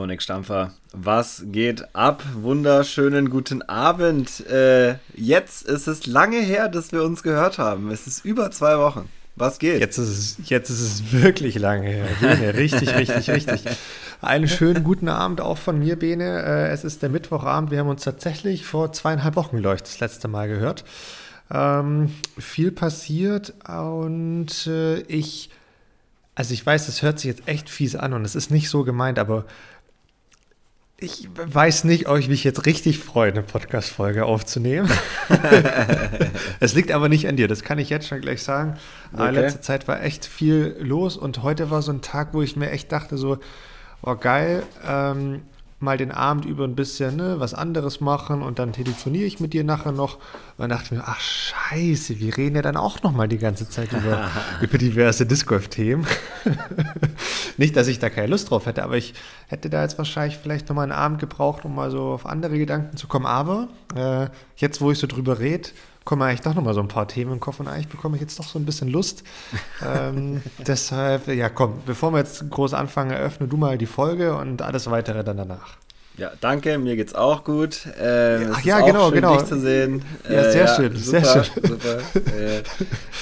Dominik Stampfer. Was geht ab? Wunderschönen guten Abend. Äh, jetzt ist es lange her, dass wir uns gehört haben. Es ist über zwei Wochen. Was geht? Jetzt ist es, jetzt ist es wirklich lange her. Bene, richtig, richtig, richtig. Einen schönen guten Abend auch von mir, Bene. Äh, es ist der Mittwochabend. Wir haben uns tatsächlich vor zweieinhalb Wochen, glaube ich, das letzte Mal gehört. Ähm, viel passiert und äh, ich also ich weiß, das hört sich jetzt echt fies an und es ist nicht so gemeint, aber ich weiß nicht, ob ich mich jetzt richtig freue, eine Podcast-Folge aufzunehmen. es liegt aber nicht an dir, das kann ich jetzt schon gleich sagen. Okay. Letzte Zeit war echt viel los und heute war so ein Tag, wo ich mir echt dachte, so, oh geil, ähm, mal den Abend über ein bisschen ne, was anderes machen und dann telefoniere ich mit dir nachher noch. Und dann dachte ich mir, ach scheiße, wir reden ja dann auch noch mal die ganze Zeit über, über diverse Disc Golf-Themen. Nicht, dass ich da keine Lust drauf hätte, aber ich hätte da jetzt wahrscheinlich vielleicht noch mal einen Abend gebraucht, um mal so auf andere Gedanken zu kommen. Aber äh, jetzt, wo ich so drüber rede, kommen eigentlich doch noch mal so ein paar Themen im Kopf und eigentlich bekomme ich jetzt doch so ein bisschen Lust. ähm, deshalb, ja komm, bevor wir jetzt groß anfangen, eröffne du mal die Folge und alles weitere dann danach. Ja, danke, mir geht's auch gut. Ähm, Ach ja, genau, schön, genau. Dich zu sehen. Ja, sehr äh, schön, super, sehr schön. Super. Äh,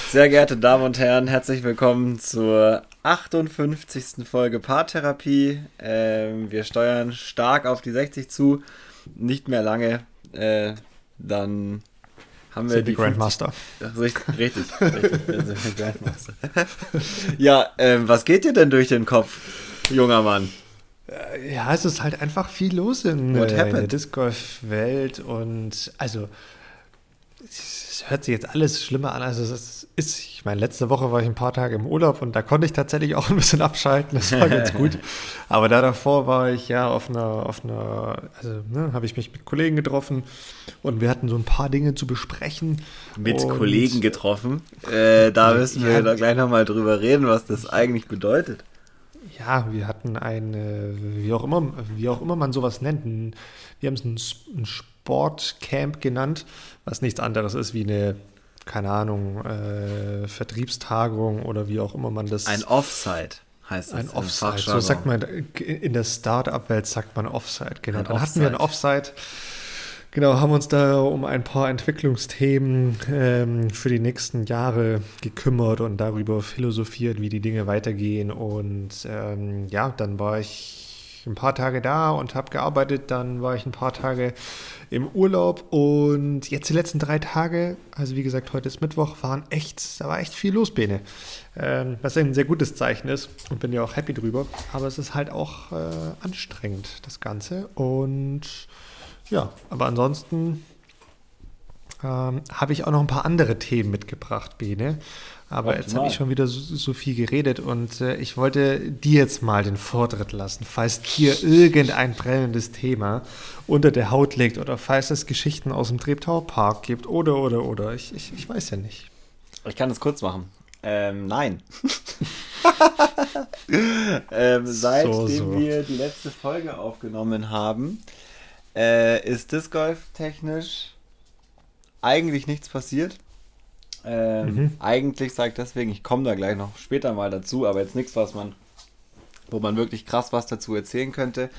sehr geehrte Damen und Herren, herzlich willkommen zur 58. Folge Paartherapie. Ähm, wir steuern stark auf die 60 zu, nicht mehr lange. Äh, dann haben wir sind die, Grandmaster. richtig, richtig, sind Grandmaster. ja, ähm, was geht dir denn durch den Kopf, junger Mann? Äh, ja, es ist halt einfach viel los in, äh, in der Disc Golf Welt und also es hört sich jetzt alles schlimmer an, als es ist. Ich meine, letzte Woche war ich ein paar Tage im Urlaub und da konnte ich tatsächlich auch ein bisschen abschalten. Das war ganz gut. Aber da davor war ich ja auf einer, auf einer, also ne, habe ich mich mit Kollegen getroffen und wir hatten so ein paar Dinge zu besprechen. Mit Kollegen getroffen? Äh, da müssen wir ja, da gleich nochmal drüber reden, was das eigentlich bedeutet. Ja, wir hatten ein, wie auch immer, wie auch immer man sowas nennt, ein, wir haben es ein, ein Sportcamp genannt, was nichts anderes ist wie eine, keine Ahnung, äh, Vertriebstagung oder wie auch immer man das. Ein Offside heißt es. Ein Offside. So sagt man, in der Startup-Welt sagt man Offside, genau. Ein Dann Offside. hatten wir ein Offside. Genau, haben uns da um ein paar Entwicklungsthemen ähm, für die nächsten Jahre gekümmert und darüber philosophiert, wie die Dinge weitergehen. Und ähm, ja, dann war ich ein paar Tage da und habe gearbeitet. Dann war ich ein paar Tage im Urlaub und jetzt die letzten drei Tage, also wie gesagt, heute ist Mittwoch, waren echt, da war echt viel los, Bene. Ähm, was ein sehr gutes Zeichen ist und bin ja auch happy drüber. Aber es ist halt auch äh, anstrengend, das Ganze. Und ja, aber ansonsten ähm, habe ich auch noch ein paar andere Themen mitgebracht, Bene. Aber jetzt habe ich schon wieder so, so viel geredet und äh, ich wollte dir jetzt mal den Vortritt lassen, falls hier irgendein brennendes Thema unter der Haut liegt oder falls es Geschichten aus dem Treptower Park gibt oder, oder, oder. Ich, ich, ich weiß ja nicht. Ich kann es kurz machen. Ähm, nein. ähm, seitdem so, so. wir die letzte Folge aufgenommen haben, äh, ist Disc Golf technisch eigentlich nichts passiert. Ähm, mhm. Eigentlich sage ich deswegen, ich komme da gleich noch später mal dazu, aber jetzt nichts, was man, wo man wirklich krass was dazu erzählen könnte.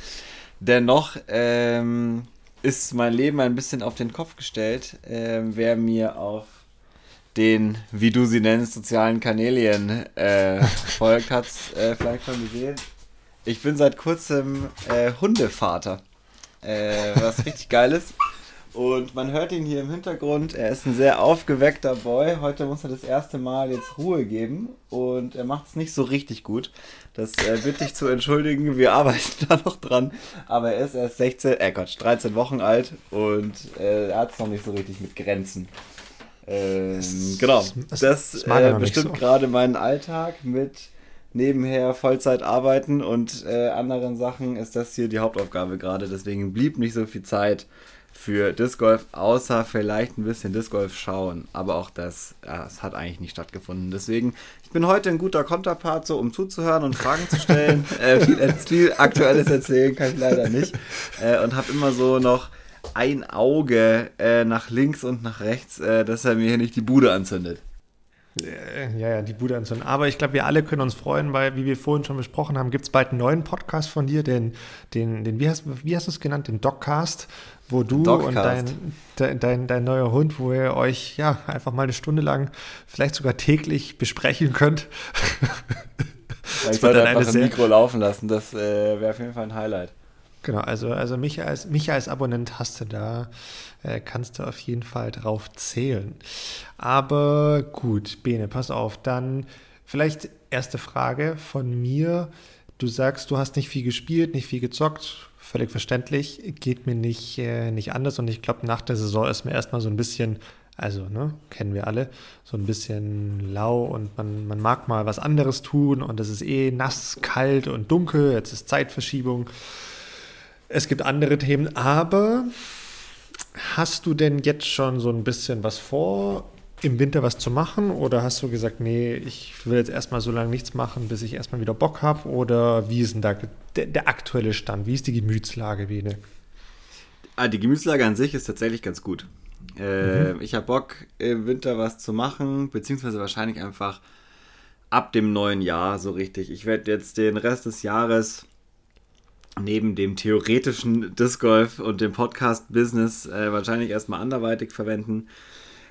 Dennoch ähm, ist mein Leben ein bisschen auf den Kopf gestellt. Ähm, wer mir auf den, wie du sie nennst, sozialen Kanälien äh, folgt, hat es äh, vielleicht schon gesehen. Ich bin seit kurzem äh, Hundevater. Äh, was richtig geil ist. Und man hört ihn hier im Hintergrund. Er ist ein sehr aufgeweckter Boy. Heute muss er das erste Mal jetzt Ruhe geben und er macht es nicht so richtig gut. Das äh, bitte ich zu entschuldigen. Wir arbeiten da noch dran. Aber er ist erst 16, äh Gott, 13 Wochen alt und äh, er hat es noch nicht so richtig mit Grenzen. Ähm, genau. Das, äh, bestimmt gerade meinen Alltag mit nebenher Vollzeit arbeiten und äh, anderen Sachen ist das hier die Hauptaufgabe gerade. Deswegen blieb nicht so viel Zeit für Disc Golf, außer vielleicht ein bisschen Disc Golf schauen. Aber auch das, das hat eigentlich nicht stattgefunden. Deswegen, ich bin heute ein guter Konterpart, so um zuzuhören und Fragen zu stellen. äh, viel, viel, Aktuelles erzählen kann ich leider nicht. Äh, und habe immer so noch ein Auge äh, nach links und nach rechts, äh, dass er mir hier nicht die Bude anzündet. Ja, ja, die Bude anzünden. Aber ich glaube, wir alle können uns freuen, weil, wie wir vorhin schon besprochen haben, gibt es bald einen neuen Podcast von dir, den, den, den wie hast, wie hast du es genannt, den Dogcast, wo du Dogcast. und dein, dein, dein, dein, neuer Hund, wo ihr euch ja einfach mal eine Stunde lang, vielleicht sogar täglich besprechen könnt. Ja, ich sollte einfach ein Mikro laufen lassen, das äh, wäre auf jeden Fall ein Highlight. Genau, also, also mich, als, mich als Abonnent hast du da, äh, kannst du auf jeden Fall drauf zählen. Aber gut, Bene, pass auf, dann vielleicht erste Frage von mir. Du sagst, du hast nicht viel gespielt, nicht viel gezockt, völlig verständlich, geht mir nicht, äh, nicht anders. Und ich glaube, nach der Saison ist mir erstmal so ein bisschen also, ne, kennen wir alle, so ein bisschen lau und man, man mag mal was anderes tun und es ist eh nass, kalt und dunkel, jetzt ist Zeitverschiebung. Es gibt andere Themen, aber hast du denn jetzt schon so ein bisschen was vor, im Winter was zu machen? Oder hast du gesagt, nee, ich will jetzt erstmal so lange nichts machen, bis ich erstmal wieder Bock habe? Oder wie ist denn da der, der aktuelle Stand? Wie ist die Gemütslage, Bene? Ah, die Gemütslage an sich ist tatsächlich ganz gut. Äh, mhm. Ich habe Bock, im Winter was zu machen, beziehungsweise wahrscheinlich einfach ab dem neuen Jahr so richtig. Ich werde jetzt den Rest des Jahres neben dem theoretischen Disc Golf und dem Podcast-Business äh, wahrscheinlich erstmal anderweitig verwenden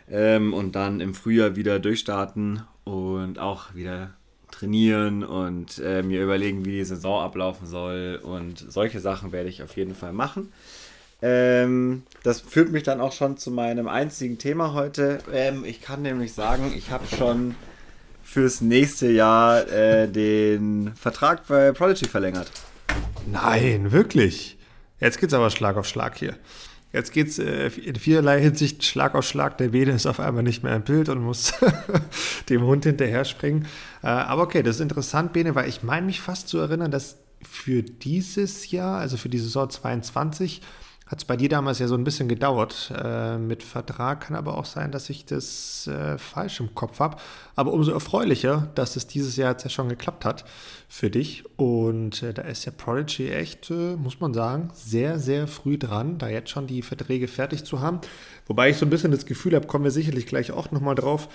ähm, und dann im Frühjahr wieder durchstarten und auch wieder trainieren und äh, mir überlegen, wie die Saison ablaufen soll und solche Sachen werde ich auf jeden Fall machen. Ähm, das führt mich dann auch schon zu meinem einzigen Thema heute. Ähm, ich kann nämlich sagen, ich habe schon fürs nächste Jahr äh, den Vertrag bei Prodigy verlängert. Nein, wirklich. Jetzt geht's aber Schlag auf Schlag hier. Jetzt geht's äh, in vielerlei Hinsicht Schlag auf Schlag. Der Bede ist auf einmal nicht mehr im Bild und muss dem Hund hinterher springen. Äh, aber okay, das ist interessant, Bene, weil ich meine mich fast zu erinnern, dass für dieses Jahr, also für die Saison 22, hat es bei dir damals ja so ein bisschen gedauert äh, mit Vertrag. Kann aber auch sein, dass ich das äh, falsch im Kopf habe. Aber umso erfreulicher, dass es dieses Jahr jetzt ja schon geklappt hat für dich. Und äh, da ist ja Prodigy echt, äh, muss man sagen, sehr, sehr früh dran, da jetzt schon die Verträge fertig zu haben. Wobei ich so ein bisschen das Gefühl habe, kommen wir sicherlich gleich auch nochmal drauf,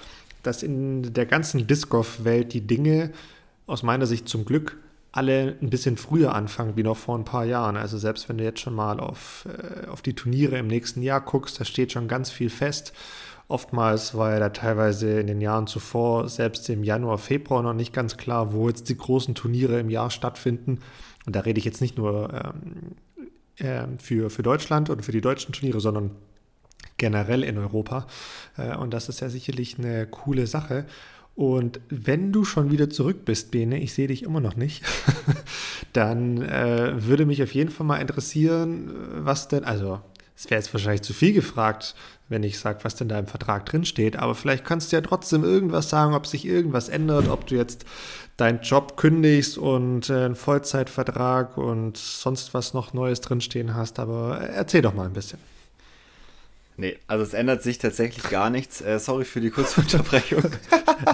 dass in der ganzen Disc-Golf-Welt die Dinge aus meiner Sicht zum Glück alle ein bisschen früher anfangen wie noch vor ein paar Jahren. Also selbst wenn du jetzt schon mal auf, äh, auf die Turniere im nächsten Jahr guckst, da steht schon ganz viel fest. Oftmals war ja da teilweise in den Jahren zuvor, selbst im Januar, Februar noch nicht ganz klar, wo jetzt die großen Turniere im Jahr stattfinden. Und da rede ich jetzt nicht nur ähm, äh, für, für Deutschland oder für die deutschen Turniere, sondern generell in Europa. Äh, und das ist ja sicherlich eine coole Sache. Und wenn du schon wieder zurück bist, Bene, ich sehe dich immer noch nicht, dann äh, würde mich auf jeden Fall mal interessieren, was denn, also es wäre jetzt wahrscheinlich zu viel gefragt, wenn ich sage, was denn da im Vertrag drinsteht, aber vielleicht kannst du ja trotzdem irgendwas sagen, ob sich irgendwas ändert, ob du jetzt deinen Job kündigst und äh, einen Vollzeitvertrag und sonst was noch Neues drinstehen hast, aber erzähl doch mal ein bisschen. Nee, also es ändert sich tatsächlich gar nichts. Äh, sorry für die kurze Unterbrechung.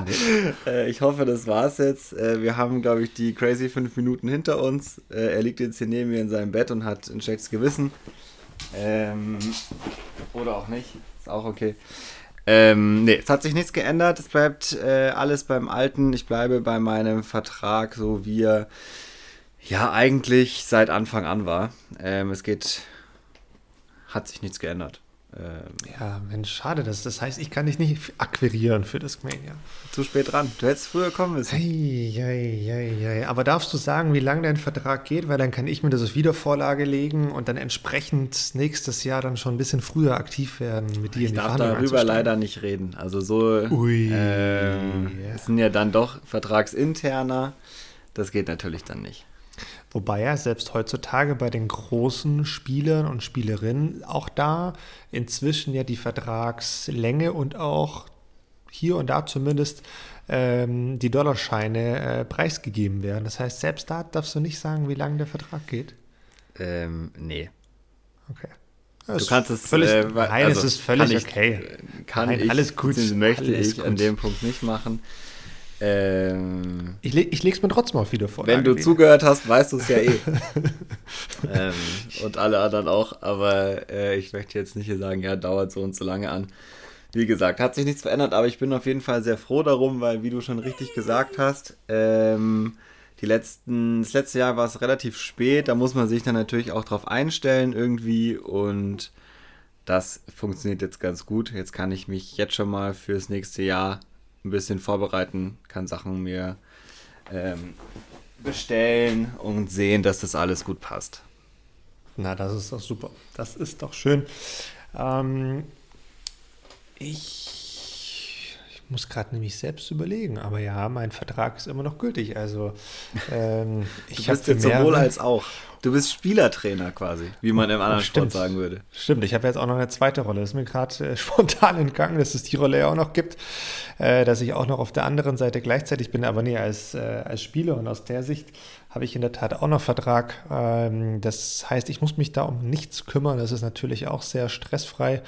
nee. äh, ich hoffe, das war's jetzt. Äh, wir haben, glaube ich, die crazy fünf Minuten hinter uns. Äh, er liegt jetzt hier neben mir in seinem Bett und hat ein schlechtes Gewissen. Ähm, oder auch nicht. Ist auch okay. Ähm, nee, es hat sich nichts geändert. Es bleibt äh, alles beim Alten. Ich bleibe bei meinem Vertrag, so wie er ja eigentlich seit Anfang an war. Ähm, es geht, hat sich nichts geändert. Ähm, ja, Mensch, schade. Das, das heißt, ich kann dich nicht akquirieren für Discmania. Zu spät dran. Du hättest früher kommen müssen. Hey, hey, hey, hey. Aber darfst du sagen, wie lange dein Vertrag geht? Weil dann kann ich mir das auf Wiedervorlage legen und dann entsprechend nächstes Jahr dann schon ein bisschen früher aktiv werden mit dir. Ich darf darüber leider nicht reden. Also so Ui, äh, yeah. sind ja dann doch vertragsinterner. Das geht natürlich dann nicht. Wobei ja selbst heutzutage bei den großen Spielern und Spielerinnen auch da inzwischen ja die Vertragslänge und auch hier und da zumindest ähm, die Dollarscheine äh, preisgegeben werden. Das heißt, selbst da darfst du nicht sagen, wie lange der Vertrag geht. Ähm, nee. Okay. Das du kannst es völlig, äh, nein, also es ist völlig kann okay. kann nein, ich, alles gut, möchte alles ich gut. an dem Punkt nicht machen. Ähm, ich, le ich leg's mir trotzdem auf wieder vor. Wenn du zugehört hast, weißt du es ja eh. ähm, und alle anderen auch, aber äh, ich möchte jetzt nicht hier sagen, ja, dauert so und so lange an. wie gesagt, hat sich nichts verändert, aber ich bin auf jeden Fall sehr froh darum, weil, wie du schon richtig gesagt hast, ähm, die letzten, das letzte Jahr war es relativ spät, da muss man sich dann natürlich auch drauf einstellen irgendwie und das funktioniert jetzt ganz gut. Jetzt kann ich mich jetzt schon mal fürs nächste Jahr ein bisschen vorbereiten, kann Sachen mir ähm, bestellen und sehen, dass das alles gut passt. Na, das ist doch super. Das ist doch schön. Ähm, ich, ich, muss gerade nämlich selbst überlegen, aber ja, mein Vertrag ist immer noch gültig. Also ähm, ich jetzt sowohl als auch. Du bist Spielertrainer quasi, wie man im anderen Sport sagen würde. Stimmt, ich habe jetzt auch noch eine zweite Rolle. Das ist mir gerade äh, spontan entgangen, dass es die Rolle ja auch noch gibt, äh, dass ich auch noch auf der anderen Seite gleichzeitig bin, aber nee, als, äh, als Spieler und aus der Sicht habe ich in der Tat auch noch Vertrag. Ähm, das heißt, ich muss mich da um nichts kümmern. Das ist natürlich auch sehr stressfrei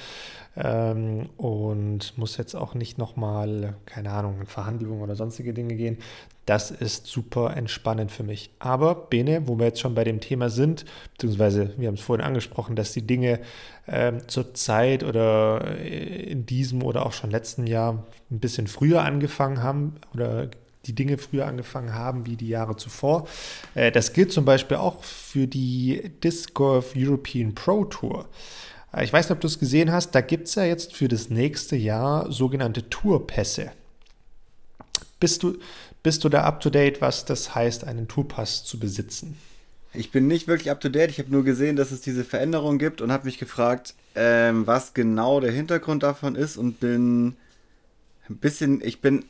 ähm, und muss jetzt auch nicht nochmal, keine Ahnung, in Verhandlungen oder sonstige Dinge gehen. Das ist super entspannend für mich. Aber Bene, wo wir jetzt schon bei dem Thema sind, beziehungsweise wir haben es vorhin angesprochen, dass die Dinge ähm, zur Zeit oder in diesem oder auch schon letzten Jahr ein bisschen früher angefangen haben oder die Dinge früher angefangen haben wie die Jahre zuvor. Äh, das gilt zum Beispiel auch für die Disc Golf European Pro Tour. Äh, ich weiß nicht, ob du es gesehen hast, da gibt es ja jetzt für das nächste Jahr sogenannte Tourpässe. Bist du, bist du da up to date, was das heißt, einen Tourpass zu besitzen? Ich bin nicht wirklich up to date. Ich habe nur gesehen, dass es diese Veränderung gibt und habe mich gefragt, ähm, was genau der Hintergrund davon ist und bin ein bisschen, ich bin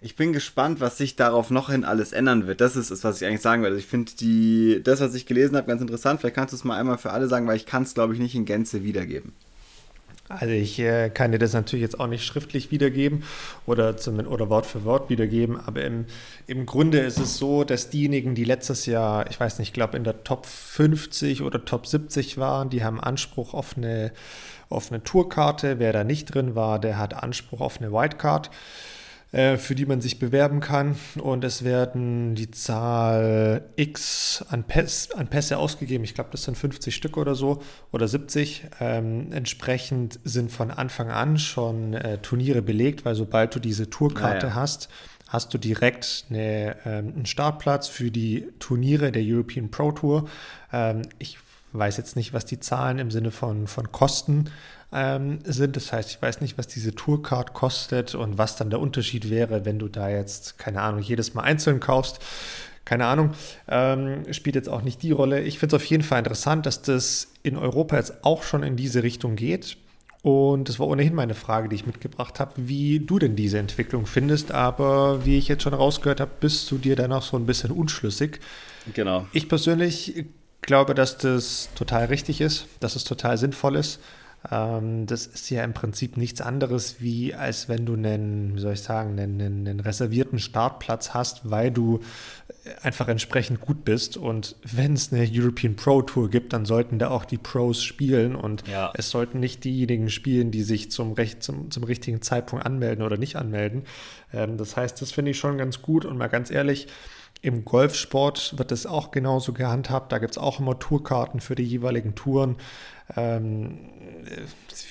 ich bin gespannt, was sich darauf noch hin alles ändern wird. Das ist es, was ich eigentlich sagen will. Also ich finde das, was ich gelesen habe, ganz interessant. Vielleicht kannst du es mal einmal für alle sagen, weil ich kann es, glaube ich, nicht in Gänze wiedergeben. Also ich äh, kann dir das natürlich jetzt auch nicht schriftlich wiedergeben oder, zum, oder Wort für Wort wiedergeben, aber im, im Grunde ist es so, dass diejenigen, die letztes Jahr, ich weiß nicht, ich glaube in der Top 50 oder Top 70 waren, die haben Anspruch auf eine, auf eine Tourkarte. Wer da nicht drin war, der hat Anspruch auf eine Whitecard. Äh, für die man sich bewerben kann. Und es werden die Zahl X an, Päs an Pässe ausgegeben. Ich glaube, das sind 50 Stück oder so oder 70. Ähm, entsprechend sind von Anfang an schon äh, Turniere belegt, weil sobald du diese Tourkarte ah, ja. hast, hast du direkt eine, ähm, einen Startplatz für die Turniere der European Pro Tour. Ähm, ich weiß jetzt nicht, was die Zahlen im Sinne von, von Kosten ähm, sind. Das heißt, ich weiß nicht, was diese Tourcard kostet und was dann der Unterschied wäre, wenn du da jetzt, keine Ahnung, jedes Mal einzeln kaufst. Keine Ahnung, ähm, spielt jetzt auch nicht die Rolle. Ich finde es auf jeden Fall interessant, dass das in Europa jetzt auch schon in diese Richtung geht. Und das war ohnehin meine Frage, die ich mitgebracht habe, wie du denn diese Entwicklung findest. Aber wie ich jetzt schon rausgehört habe, bist du dir dann auch so ein bisschen unschlüssig. Genau. Ich persönlich glaube, dass das total richtig ist, dass es total sinnvoll ist. Ähm, das ist ja im Prinzip nichts anderes, wie als wenn du einen, wie soll ich sagen, einen, einen reservierten Startplatz hast, weil du einfach entsprechend gut bist. Und wenn es eine European Pro Tour gibt, dann sollten da auch die Pros spielen und ja. es sollten nicht diejenigen spielen, die sich zum, recht, zum, zum richtigen Zeitpunkt anmelden oder nicht anmelden. Ähm, das heißt, das finde ich schon ganz gut und mal ganz ehrlich, im Golfsport wird es auch genauso gehandhabt. Da gibt es auch immer Tourkarten für die jeweiligen Touren. Ähm,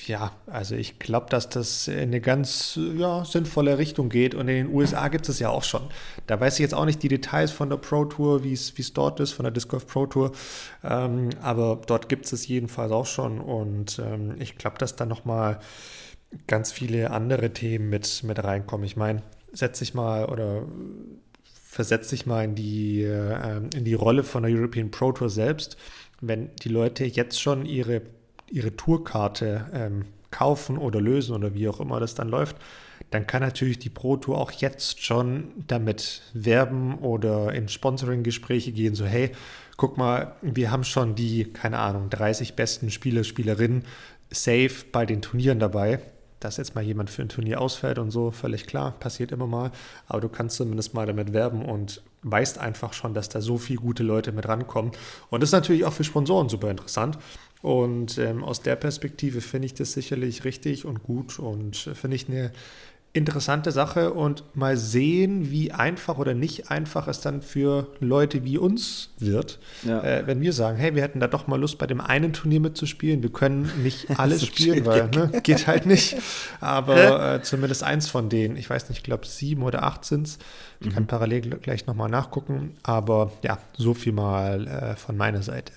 ja, also ich glaube, dass das in eine ganz ja, sinnvolle Richtung geht. Und in den USA gibt es ja auch schon. Da weiß ich jetzt auch nicht die Details von der Pro Tour, wie es dort ist, von der Disc Golf Pro Tour. Ähm, aber dort gibt es es jedenfalls auch schon. Und ähm, ich glaube, dass da nochmal ganz viele andere Themen mit, mit reinkommen. Ich meine, setze ich mal oder versetze dich mal in die, äh, in die Rolle von der European Pro Tour selbst. Wenn die Leute jetzt schon ihre, ihre Tourkarte ähm, kaufen oder lösen oder wie auch immer das dann läuft, dann kann natürlich die Pro Tour auch jetzt schon damit werben oder in Sponsoring-Gespräche gehen, so hey, guck mal, wir haben schon die, keine Ahnung, 30 besten Spieler, Spielerinnen safe bei den Turnieren dabei dass jetzt mal jemand für ein Turnier ausfällt und so, völlig klar, passiert immer mal. Aber du kannst zumindest mal damit werben und weißt einfach schon, dass da so viele gute Leute mit rankommen. Und das ist natürlich auch für Sponsoren super interessant. Und ähm, aus der Perspektive finde ich das sicherlich richtig und gut und finde ich eine interessante Sache und mal sehen, wie einfach oder nicht einfach es dann für Leute wie uns wird, ja. äh, wenn wir sagen, hey, wir hätten da doch mal Lust, bei dem einen Turnier mitzuspielen. Wir können nicht alles spielen, weil ne, geht halt nicht. Aber äh, zumindest eins von denen, ich weiß nicht, ich glaube sieben oder acht sind es. Ich mhm. kann parallel gleich nochmal nachgucken. Aber ja, so viel mal äh, von meiner Seite.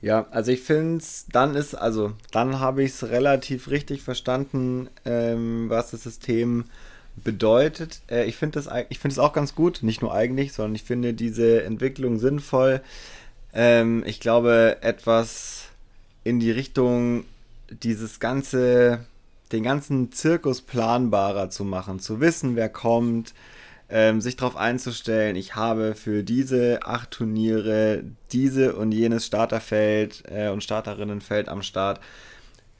Ja, also ich finde es, dann ist, also dann habe ich es relativ richtig verstanden, ähm, was das System bedeutet. Äh, ich finde es find auch ganz gut, nicht nur eigentlich, sondern ich finde diese Entwicklung sinnvoll. Ähm, ich glaube, etwas in die Richtung, dieses ganze, den ganzen Zirkus planbarer zu machen, zu wissen, wer kommt, ähm, sich darauf einzustellen, ich habe für diese acht Turniere diese und jenes Starterfeld äh, und Starterinnenfeld am Start.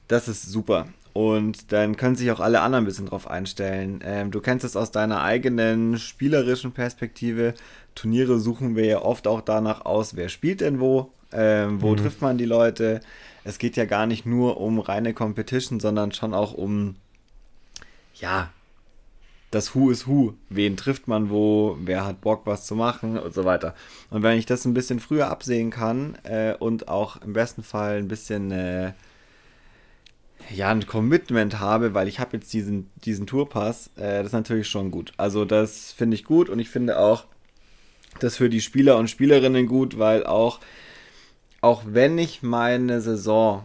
Das ist super. Und dann können sich auch alle anderen ein bisschen drauf einstellen. Ähm, du kennst es aus deiner eigenen spielerischen Perspektive. Turniere suchen wir ja oft auch danach aus, wer spielt denn wo, ähm, wo mhm. trifft man die Leute. Es geht ja gar nicht nur um reine Competition, sondern schon auch um, ja, das Who is Who. Wen trifft man wo, wer hat Bock, was zu machen und so weiter. Und wenn ich das ein bisschen früher absehen kann äh, und auch im besten Fall ein bisschen äh, ja, ein Commitment habe, weil ich habe jetzt diesen, diesen Tourpass, äh, das ist natürlich schon gut. Also das finde ich gut und ich finde auch das für die Spieler und Spielerinnen gut, weil auch, auch wenn ich meine Saison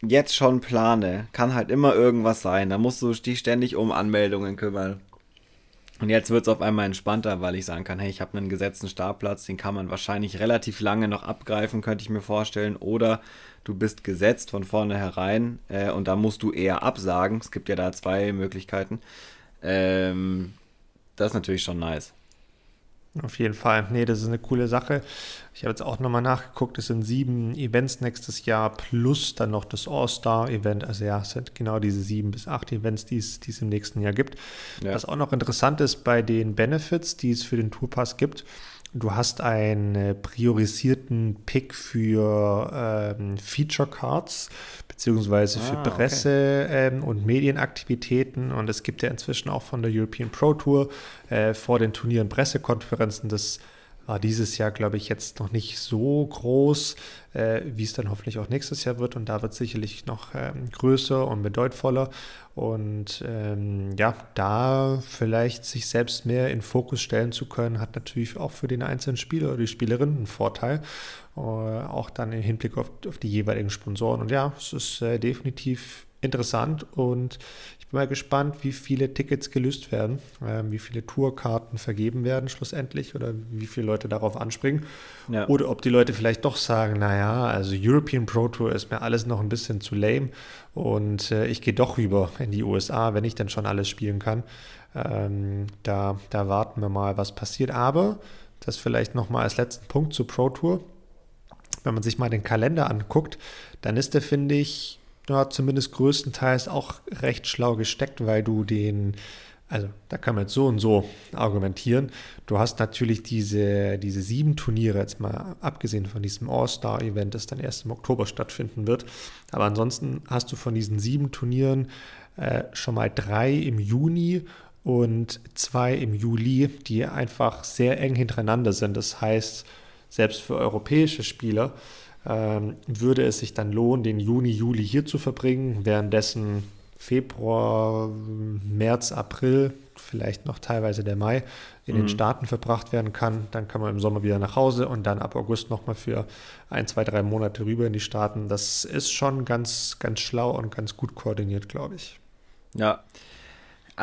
jetzt schon plane, kann halt immer irgendwas sein. Da musst du dich ständig um Anmeldungen kümmern. Und jetzt wird es auf einmal entspannter, weil ich sagen kann, hey, ich habe einen gesetzten Startplatz, den kann man wahrscheinlich relativ lange noch abgreifen, könnte ich mir vorstellen. Oder du bist gesetzt von vornherein äh, und da musst du eher absagen. Es gibt ja da zwei Möglichkeiten. Ähm, das ist natürlich schon nice. Auf jeden Fall. Nee, das ist eine coole Sache. Ich habe jetzt auch nochmal nachgeguckt. Es sind sieben Events nächstes Jahr plus dann noch das All-Star-Event. Also ja, es sind genau diese sieben bis acht Events, die es, die es im nächsten Jahr gibt. Ja. Was auch noch interessant ist bei den Benefits, die es für den Tourpass gibt, Du hast einen priorisierten Pick für ähm, Feature Cards beziehungsweise für ah, Presse okay. ähm, und Medienaktivitäten und es gibt ja inzwischen auch von der European Pro Tour äh, vor den Turnieren Pressekonferenzen. Das war dieses Jahr, glaube ich, jetzt noch nicht so groß, äh, wie es dann hoffentlich auch nächstes Jahr wird. Und da wird es sicherlich noch ähm, größer und bedeutvoller. Und ähm, ja, da vielleicht sich selbst mehr in Fokus stellen zu können, hat natürlich auch für den einzelnen Spieler oder die Spielerin einen Vorteil. Äh, auch dann im Hinblick auf, auf, die jeweiligen Sponsoren. Und ja, es ist äh, definitiv interessant und bin mal gespannt, wie viele Tickets gelöst werden, äh, wie viele Tourkarten vergeben werden schlussendlich oder wie viele Leute darauf anspringen. Ja. Oder ob die Leute vielleicht doch sagen, naja, also European Pro Tour ist mir alles noch ein bisschen zu lame und äh, ich gehe doch rüber in die USA, wenn ich dann schon alles spielen kann. Ähm, da, da warten wir mal, was passiert. Aber das vielleicht nochmal als letzten Punkt zur Pro Tour. Wenn man sich mal den Kalender anguckt, dann ist der, finde ich, ja, zumindest größtenteils auch recht schlau gesteckt, weil du den, also da kann man jetzt so und so argumentieren. Du hast natürlich diese, diese sieben Turniere, jetzt mal abgesehen von diesem All-Star-Event, das dann erst im Oktober stattfinden wird. Aber ansonsten hast du von diesen sieben Turnieren äh, schon mal drei im Juni und zwei im Juli, die einfach sehr eng hintereinander sind. Das heißt, selbst für europäische Spieler ähm, würde es sich dann lohnen, den Juni, Juli hier zu verbringen, währenddessen Februar, März, April, vielleicht noch teilweise der Mai in mhm. den Staaten verbracht werden kann. Dann kann man im Sommer wieder nach Hause und dann ab August nochmal für ein, zwei, drei Monate rüber in die Staaten. Das ist schon ganz, ganz schlau und ganz gut koordiniert, glaube ich. Ja,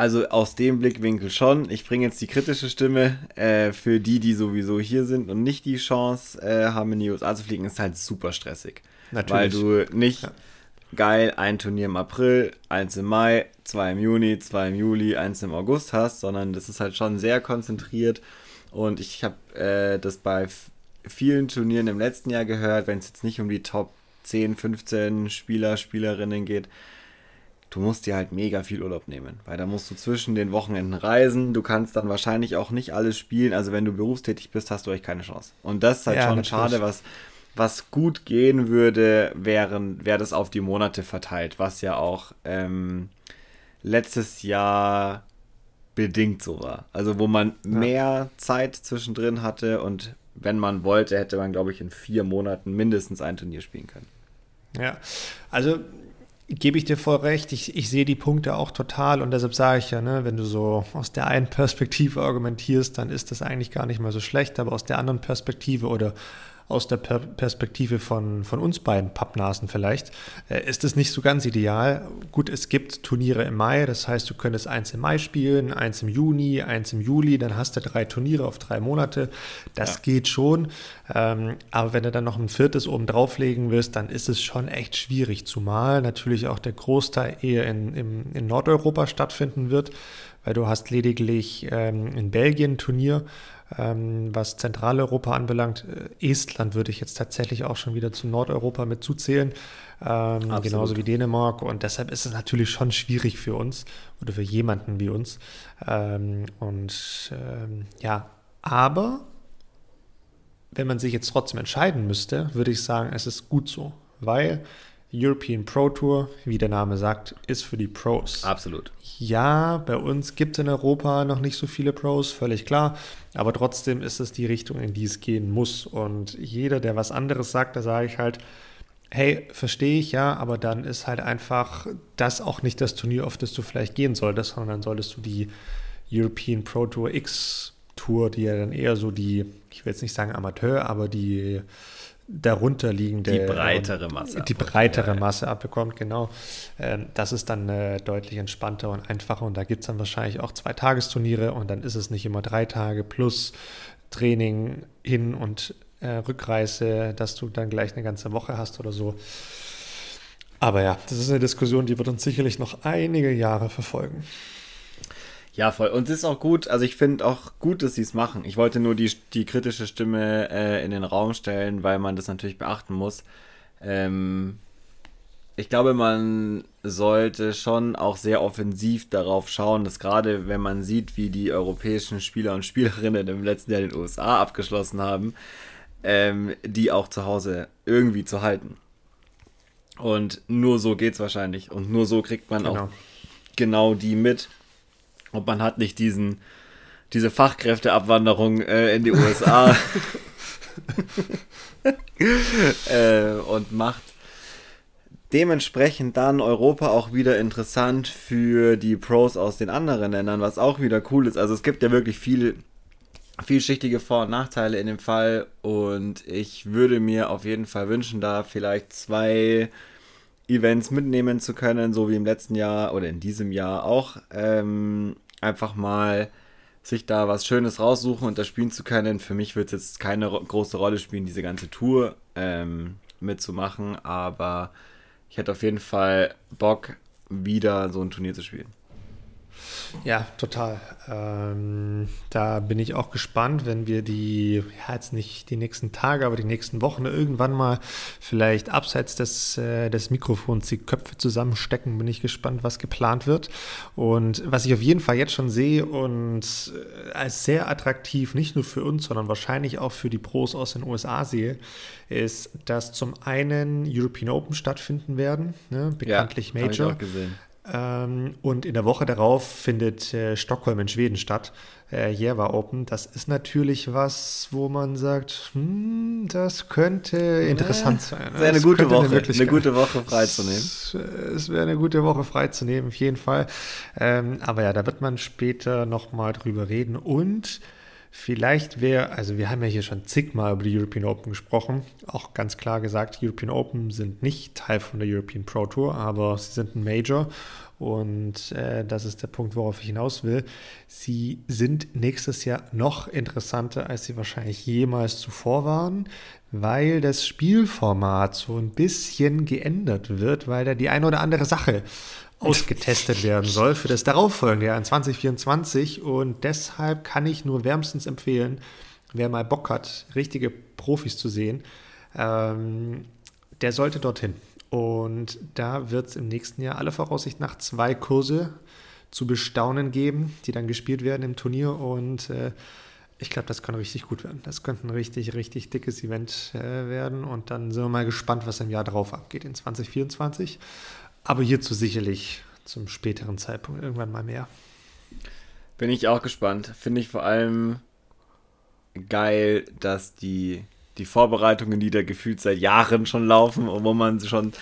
also aus dem Blickwinkel schon. Ich bringe jetzt die kritische Stimme äh, für die, die sowieso hier sind und nicht die Chance äh, haben, in die USA zu fliegen, ist halt super stressig. Natürlich. Weil du nicht ja. geil ein Turnier im April, eins im Mai, zwei im Juni, zwei im Juli, eins im August hast, sondern das ist halt schon sehr konzentriert. Und ich habe äh, das bei vielen Turnieren im letzten Jahr gehört, wenn es jetzt nicht um die Top 10, 15 Spieler, Spielerinnen geht, du musst dir halt mega viel Urlaub nehmen, weil da musst du zwischen den Wochenenden reisen. Du kannst dann wahrscheinlich auch nicht alles spielen. Also wenn du berufstätig bist, hast du euch keine Chance. Und das ist halt ja, schon natürlich. schade, was, was gut gehen würde, wären, wäre das auf die Monate verteilt, was ja auch ähm, letztes Jahr bedingt so war. Also wo man ja. mehr Zeit zwischendrin hatte und wenn man wollte, hätte man, glaube ich, in vier Monaten mindestens ein Turnier spielen können. Ja, also gebe ich dir voll recht. Ich, ich sehe die Punkte auch total und deshalb sage ich ja, ne, wenn du so aus der einen Perspektive argumentierst, dann ist das eigentlich gar nicht mal so schlecht, aber aus der anderen Perspektive oder aus der per Perspektive von, von uns beiden Pappnasen vielleicht, äh, ist es nicht so ganz ideal. Gut, es gibt Turniere im Mai, das heißt, du könntest eins im Mai spielen, eins im Juni, eins im Juli, dann hast du drei Turniere auf drei Monate. Das ja. geht schon. Ähm, aber wenn du dann noch ein viertes oben drauflegen willst, dann ist es schon echt schwierig, zumal natürlich auch der Großteil eher in, in, in Nordeuropa stattfinden wird, weil du hast lediglich ähm, in Belgien ein Turnier ähm, was Zentraleuropa anbelangt, äh, Estland würde ich jetzt tatsächlich auch schon wieder zu Nordeuropa mit zuzählen, ähm, genauso wie Dänemark. Und deshalb ist es natürlich schon schwierig für uns oder für jemanden wie uns. Ähm, und ähm, ja, aber wenn man sich jetzt trotzdem entscheiden müsste, würde ich sagen, es ist gut so, weil European Pro Tour, wie der Name sagt, ist für die Pros. Absolut. Ja, bei uns gibt es in Europa noch nicht so viele Pros, völlig klar. Aber trotzdem ist es die Richtung, in die es gehen muss. Und jeder, der was anderes sagt, da sage ich halt, hey, verstehe ich ja, aber dann ist halt einfach das auch nicht das Turnier, auf das du vielleicht gehen solltest, sondern dann solltest du die European Pro Tour X Tour, die ja dann eher so die, ich will jetzt nicht sagen Amateur, aber die darunter liegende. Die breitere Masse. Die breitere Masse abbekommt, genau. Ähm, das ist dann äh, deutlich entspannter und einfacher und da gibt es dann wahrscheinlich auch zwei Tagesturniere und dann ist es nicht immer drei Tage plus Training hin und äh, Rückreise, dass du dann gleich eine ganze Woche hast oder so. Aber ja, das ist eine Diskussion, die wird uns sicherlich noch einige Jahre verfolgen. Ja, voll. Und es ist auch gut, also ich finde auch gut, dass sie es machen. Ich wollte nur die, die kritische Stimme äh, in den Raum stellen, weil man das natürlich beachten muss. Ähm, ich glaube, man sollte schon auch sehr offensiv darauf schauen, dass gerade wenn man sieht, wie die europäischen Spieler und Spielerinnen im letzten Jahr in den USA abgeschlossen haben, ähm, die auch zu Hause irgendwie zu halten. Und nur so geht es wahrscheinlich. Und nur so kriegt man genau. auch genau die mit, und man hat nicht diesen, diese Fachkräfteabwanderung äh, in die USA äh, und macht dementsprechend dann Europa auch wieder interessant für die Pros aus den anderen Ländern, was auch wieder cool ist. Also es gibt ja wirklich viel, vielschichtige Vor- und Nachteile in dem Fall und ich würde mir auf jeden Fall wünschen, da vielleicht zwei Events mitnehmen zu können, so wie im letzten Jahr oder in diesem Jahr auch. Ähm, einfach mal sich da was Schönes raussuchen und das spielen zu können. Für mich wird es jetzt keine große Rolle spielen, diese ganze Tour ähm, mitzumachen, aber ich hätte auf jeden Fall Bock, wieder so ein Turnier zu spielen. Ja, total. Ähm, da bin ich auch gespannt, wenn wir die, ja, jetzt nicht die nächsten Tage, aber die nächsten Wochen irgendwann mal vielleicht abseits des, äh, des Mikrofons die Köpfe zusammenstecken, bin ich gespannt, was geplant wird. Und was ich auf jeden Fall jetzt schon sehe und äh, als sehr attraktiv, nicht nur für uns, sondern wahrscheinlich auch für die Pros aus den USA sehe, ist, dass zum einen European Open stattfinden werden, ne? bekanntlich ja, Major. Ich auch gesehen. Ähm, und in der Woche darauf findet äh, Stockholm in Schweden statt, äh, Järva Open. Das ist natürlich was, wo man sagt, hm, das könnte interessant sein. Es wäre eine gute Woche, eine, eine, gute Woche freizunehmen. Es, es wäre eine gute Woche freizunehmen, auf jeden Fall. Ähm, aber ja, da wird man später nochmal drüber reden und Vielleicht wäre, also wir haben ja hier schon zigmal über die European Open gesprochen, auch ganz klar gesagt, European Open sind nicht Teil von der European Pro Tour, aber sie sind ein Major und äh, das ist der Punkt, worauf ich hinaus will. Sie sind nächstes Jahr noch interessanter, als sie wahrscheinlich jemals zuvor waren, weil das Spielformat so ein bisschen geändert wird, weil da die eine oder andere Sache ausgetestet werden soll für das darauffolgende Jahr in 2024. Und deshalb kann ich nur wärmstens empfehlen, wer mal Bock hat, richtige Profis zu sehen, ähm, der sollte dorthin. Und da wird es im nächsten Jahr alle Voraussicht nach zwei Kurse zu bestaunen geben, die dann gespielt werden im Turnier. Und äh, ich glaube, das kann richtig gut werden. Das könnte ein richtig, richtig dickes Event äh, werden. Und dann sind wir mal gespannt, was im Jahr darauf abgeht, in 2024. Aber hierzu sicherlich zum späteren Zeitpunkt irgendwann mal mehr. Bin ich auch gespannt. Finde ich vor allem geil, dass die, die Vorbereitungen, die da gefühlt seit Jahren schon laufen und wo man schon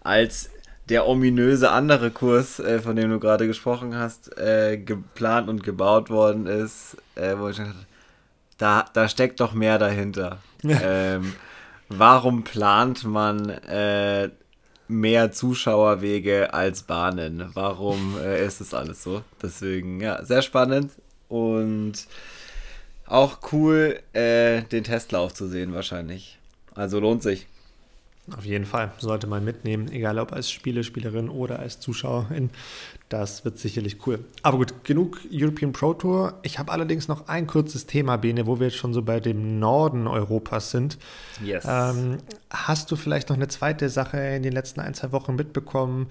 als der ominöse andere Kurs, äh, von dem du gerade gesprochen hast, äh, geplant und gebaut worden ist, äh, wo ich dachte, da, da steckt doch mehr dahinter. ähm, warum plant man äh, mehr Zuschauerwege als Bahnen? Warum äh, ist das alles so? Deswegen, ja, sehr spannend und auch cool, äh, den Testlauf zu sehen wahrscheinlich. Also lohnt sich. Auf jeden Fall sollte man mitnehmen, egal ob als Spieler, Spielerin oder als Zuschauerin. Das wird sicherlich cool. Aber gut, genug European Pro Tour. Ich habe allerdings noch ein kurzes Thema, Bene, wo wir jetzt schon so bei dem Norden Europas sind. Yes. Ähm, hast du vielleicht noch eine zweite Sache in den letzten ein, zwei Wochen mitbekommen?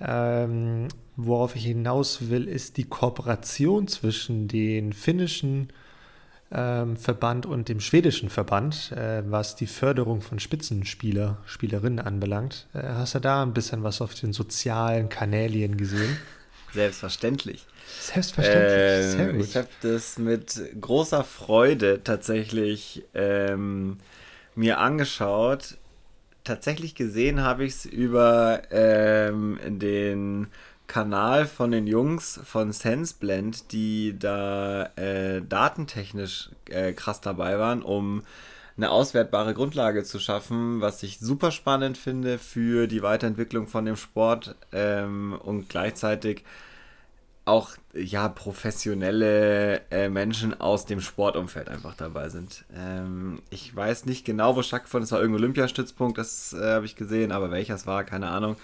Ähm, worauf ich hinaus will, ist die Kooperation zwischen den finnischen Verband und dem schwedischen Verband, äh, was die Förderung von Spitzenspieler, Spielerinnen anbelangt. Äh, hast du da ein bisschen was auf den sozialen Kanälien gesehen? Selbstverständlich. Selbstverständlich. Ähm, ich habe das mit großer Freude tatsächlich ähm, mir angeschaut. Tatsächlich gesehen habe ich es über ähm, den Kanal von den Jungs von SenseBlend, die da äh, datentechnisch äh, krass dabei waren, um eine auswertbare Grundlage zu schaffen, was ich super spannend finde für die Weiterentwicklung von dem Sport ähm, und gleichzeitig auch ja professionelle äh, Menschen aus dem Sportumfeld einfach dabei sind. Ähm, ich weiß nicht genau, wo stattgefunden es war irgendein Olympiastützpunkt, das äh, habe ich gesehen, aber welcher es war, keine Ahnung.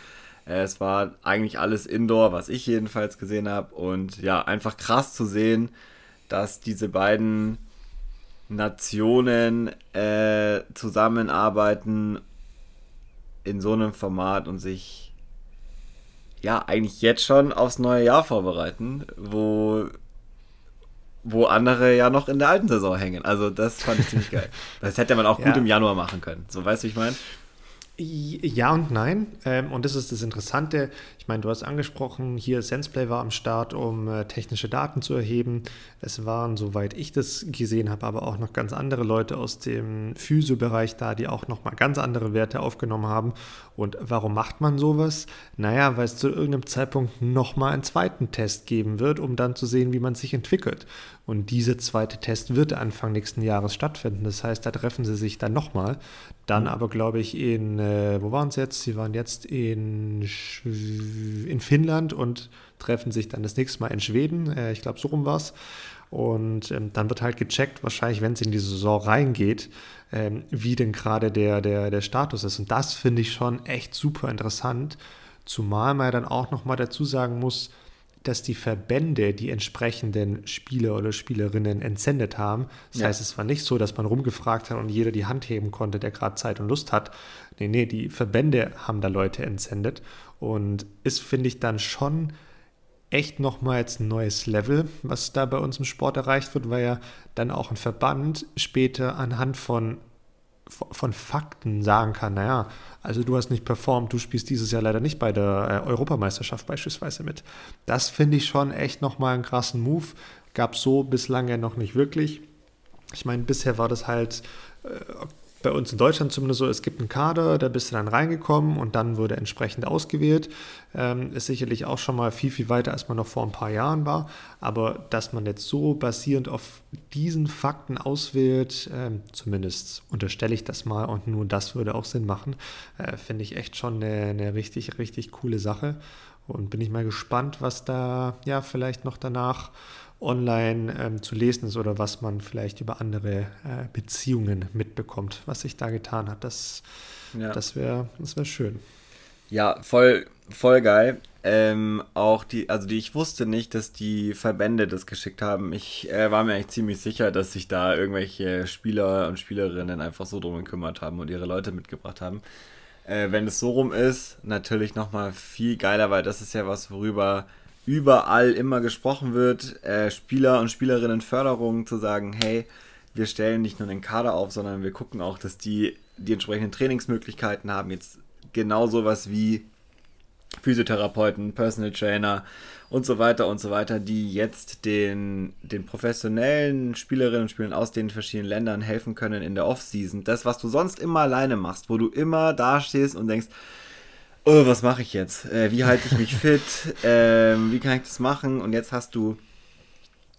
Es war eigentlich alles Indoor, was ich jedenfalls gesehen habe. Und ja, einfach krass zu sehen, dass diese beiden Nationen äh, zusammenarbeiten in so einem Format und sich ja eigentlich jetzt schon aufs neue Jahr vorbereiten, wo wo andere ja noch in der alten Saison hängen. Also das fand ich ziemlich geil. Das hätte man auch ja. gut im Januar machen können. So weißt du, wie ich meine? Ja und nein. Ähm, und das ist das Interessante. Ich meine, du hast angesprochen, hier SensePlay war am Start, um äh, technische Daten zu erheben. Es waren, soweit ich das gesehen habe, aber auch noch ganz andere Leute aus dem Physio-Bereich da, die auch nochmal ganz andere Werte aufgenommen haben. Und warum macht man sowas? Naja, weil es zu irgendeinem Zeitpunkt nochmal einen zweiten Test geben wird, um dann zu sehen, wie man sich entwickelt. Und dieser zweite Test wird Anfang nächsten Jahres stattfinden. Das heißt, da treffen sie sich dann nochmal. Dann aber, glaube ich, in, äh, wo waren sie jetzt? Sie waren jetzt in, in Finnland und treffen sich dann das nächste Mal in Schweden. Äh, ich glaube, so rum war es. Und ähm, dann wird halt gecheckt, wahrscheinlich, wenn es in die Saison reingeht, ähm, wie denn gerade der, der, der Status ist. Und das finde ich schon echt super interessant. Zumal man ja dann auch nochmal dazu sagen muss, dass die Verbände die entsprechenden Spieler oder Spielerinnen entsendet haben. Das ja. heißt, es war nicht so, dass man rumgefragt hat und jeder die Hand heben konnte, der gerade Zeit und Lust hat. Nee, nee, die Verbände haben da Leute entsendet. Und ist, finde ich, dann schon echt nochmal jetzt ein neues Level, was da bei uns im Sport erreicht wird, weil ja dann auch ein Verband später anhand von von Fakten sagen kann, naja, also du hast nicht performt, du spielst dieses Jahr leider nicht bei der äh, Europameisterschaft beispielsweise mit. Das finde ich schon echt nochmal einen krassen Move. Gab so bislang ja noch nicht wirklich. Ich meine, bisher war das halt, äh, bei uns in Deutschland zumindest so, es gibt einen Kader, da bist du dann reingekommen und dann wurde entsprechend ausgewählt. Ähm, ist sicherlich auch schon mal viel, viel weiter, als man noch vor ein paar Jahren war. Aber dass man jetzt so basierend auf diesen Fakten auswählt, ähm, zumindest unterstelle ich das mal und nur das würde auch Sinn machen, äh, finde ich echt schon eine, eine richtig, richtig coole Sache. Und bin ich mal gespannt, was da ja vielleicht noch danach online ähm, zu lesen ist oder was man vielleicht über andere äh, Beziehungen mitbekommt, was sich da getan hat. Das, ja. das wäre das wär schön. Ja, voll, voll geil. Ähm, auch die, also die, ich wusste nicht, dass die Verbände das geschickt haben. Ich äh, war mir eigentlich ziemlich sicher, dass sich da irgendwelche Spieler und Spielerinnen einfach so drum gekümmert haben und ihre Leute mitgebracht haben. Äh, wenn es so rum ist, natürlich nochmal viel geiler, weil das ist ja was, worüber überall immer gesprochen wird, äh, Spieler und Spielerinnen Förderung zu sagen, hey, wir stellen nicht nur den Kader auf, sondern wir gucken auch, dass die die entsprechenden Trainingsmöglichkeiten haben. Jetzt genau sowas wie Physiotherapeuten, Personal Trainer und so weiter und so weiter, die jetzt den, den professionellen Spielerinnen und Spielern aus den verschiedenen Ländern helfen können in der Offseason. Das, was du sonst immer alleine machst, wo du immer dastehst und denkst, oh, was mache ich jetzt? Äh, wie halte ich mich fit? Ähm, wie kann ich das machen? Und jetzt hast du